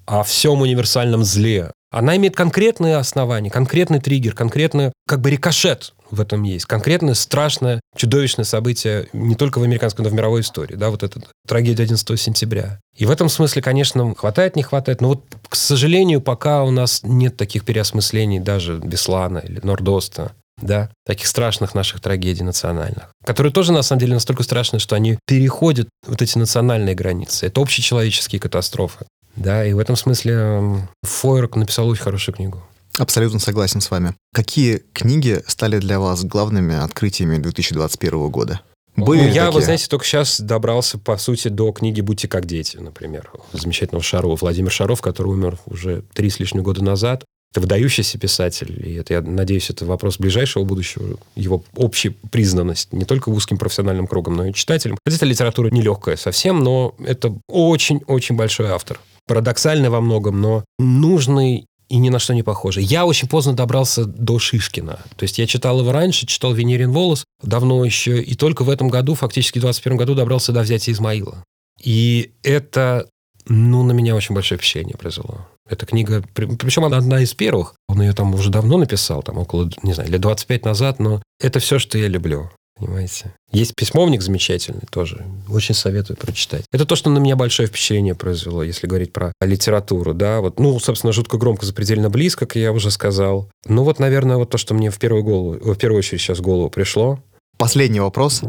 о всем универсальном зле. Она имеет конкретные основания, конкретный триггер, конкретный как бы рикошет в этом есть. Конкретное страшное, чудовищное событие не только в американской, но и в мировой истории. Да, вот эта трагедия 11 сентября. И в этом смысле, конечно, хватает, не хватает. Но вот, к сожалению, пока у нас нет таких переосмыслений даже Беслана или Нордоста, да, таких страшных наших трагедий национальных, которые тоже, на самом деле, настолько страшны, что они переходят вот эти национальные границы. Это общечеловеческие катастрофы. Да, и в этом смысле Фойерк написал очень хорошую книгу. Абсолютно согласен с вами. Какие книги стали для вас главными открытиями 2021 года? Были Ну, я, такие? вы знаете, только сейчас добрался, по сути, до книги «Будьте как дети», например, замечательного Шарова. Владимир Шаров, который умер уже три с лишним года назад. Это выдающийся писатель, и это, я надеюсь, это вопрос ближайшего будущего, его общей признанность не только узким профессиональным кругом, но и читателям. Хотя литература нелегкая совсем, но это очень-очень большой автор. Парадоксальный во многом, но нужный и ни на что не похожий. Я очень поздно добрался до Шишкина. То есть я читал его раньше, читал «Венерин волос» давно еще, и только в этом году, фактически в 21 году, добрался до «Взятия Измаила». И это, ну, на меня очень большое впечатление произвело. Эта книга, при- причем она одна из первых. Он ее там уже давно написал, там около, не знаю, лет 25 назад, но это все, что я люблю. Понимаете? Есть письмовник замечательный тоже. Очень советую прочитать. Это то, что на меня большое впечатление произвело, если говорить про литературу. Да? Вот, ну, собственно, жутко громко, запредельно близко, как я уже сказал. Ну, вот, наверное, вот то, что мне в первую, голову, в первую очередь сейчас в голову пришло. Последний вопрос.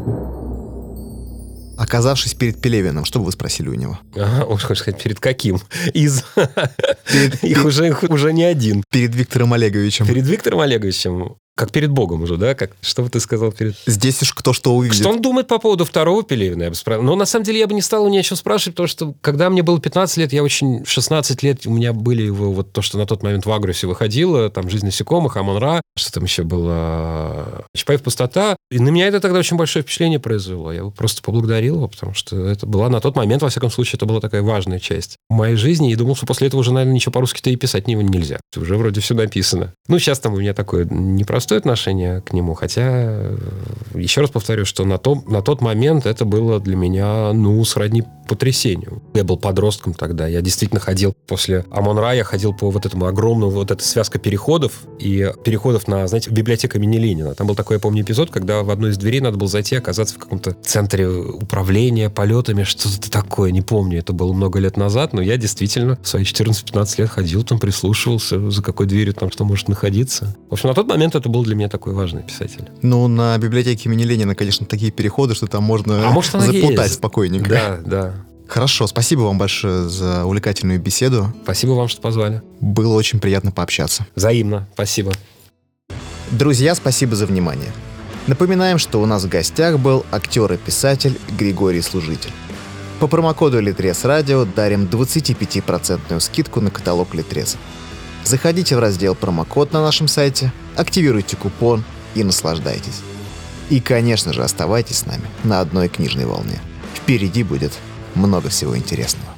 Оказавшись перед Пелевиным, что бы вы спросили у него? Ага, уж хочешь сказать, перед каким? Из. Перед, Их уже, их уже не один. перед Виктором Олеговичем. Перед Виктором Олеговичем. Как перед Богом уже, да? Как, что бы ты сказал перед... Здесь уж кто что увидит. Что он думает по поводу второго Пелевина, я бы спросил. Но на самом деле я бы не стал у него еще спрашивать, потому что когда мне было 15 лет, я очень... 16 лет у меня были его вот то, что на тот момент в Агрусе выходило, там «Жизнь насекомых», «Амон-Ра», что там еще было... «Чапаев пустота». И на меня это тогда очень большое впечатление произвело. Я его просто поблагодарил его, потому что это была на тот момент, во всяком случае, это была такая важная часть моей жизни. И думал, что после этого уже, наверное, ничего по-русски-то и писать не- нельзя. Уже вроде все написано. Ну, сейчас там у меня такое непростое отношение к нему, хотя, э, еще раз повторю, что на, том, на тот момент это было для меня, ну, сродни потрясению. Я был подростком тогда, я действительно ходил после Амон-Ра, я ходил по вот этому огромному, вот эта связка переходов, и переходов на, знаете, библиотека имени Ленина. Там был такой, я помню, эпизод, когда в одной из дверей надо было зайти, оказаться в каком-то центре управления полетами, что-то такое, не помню, это было много лет назад, но я действительно в свои 14-15 лет ходил там, прислушивался, за какой дверью там что может находиться. В общем, на тот момент это был для меня такой важный писатель. Ну, на библиотеке имени Ленина, конечно, такие переходы, что там можно А может, она заплутать есть. спокойненько. Да, да. Хорошо, спасибо вам большое за увлекательную беседу. Спасибо вам, что позвали. Было очень приятно пообщаться. Взаимно. Спасибо. Друзья, спасибо за внимание. Напоминаем, что у нас в гостях был актер и писатель Григорий Служитель. По промокоду Литрес Радио дарим 25% скидку на каталог Литрес. Заходите в раздел «Промокод» на нашем сайте, активируйте купон и наслаждайтесь. И, конечно же, оставайтесь с нами на одной книжной волне. Впереди будет много всего интересного.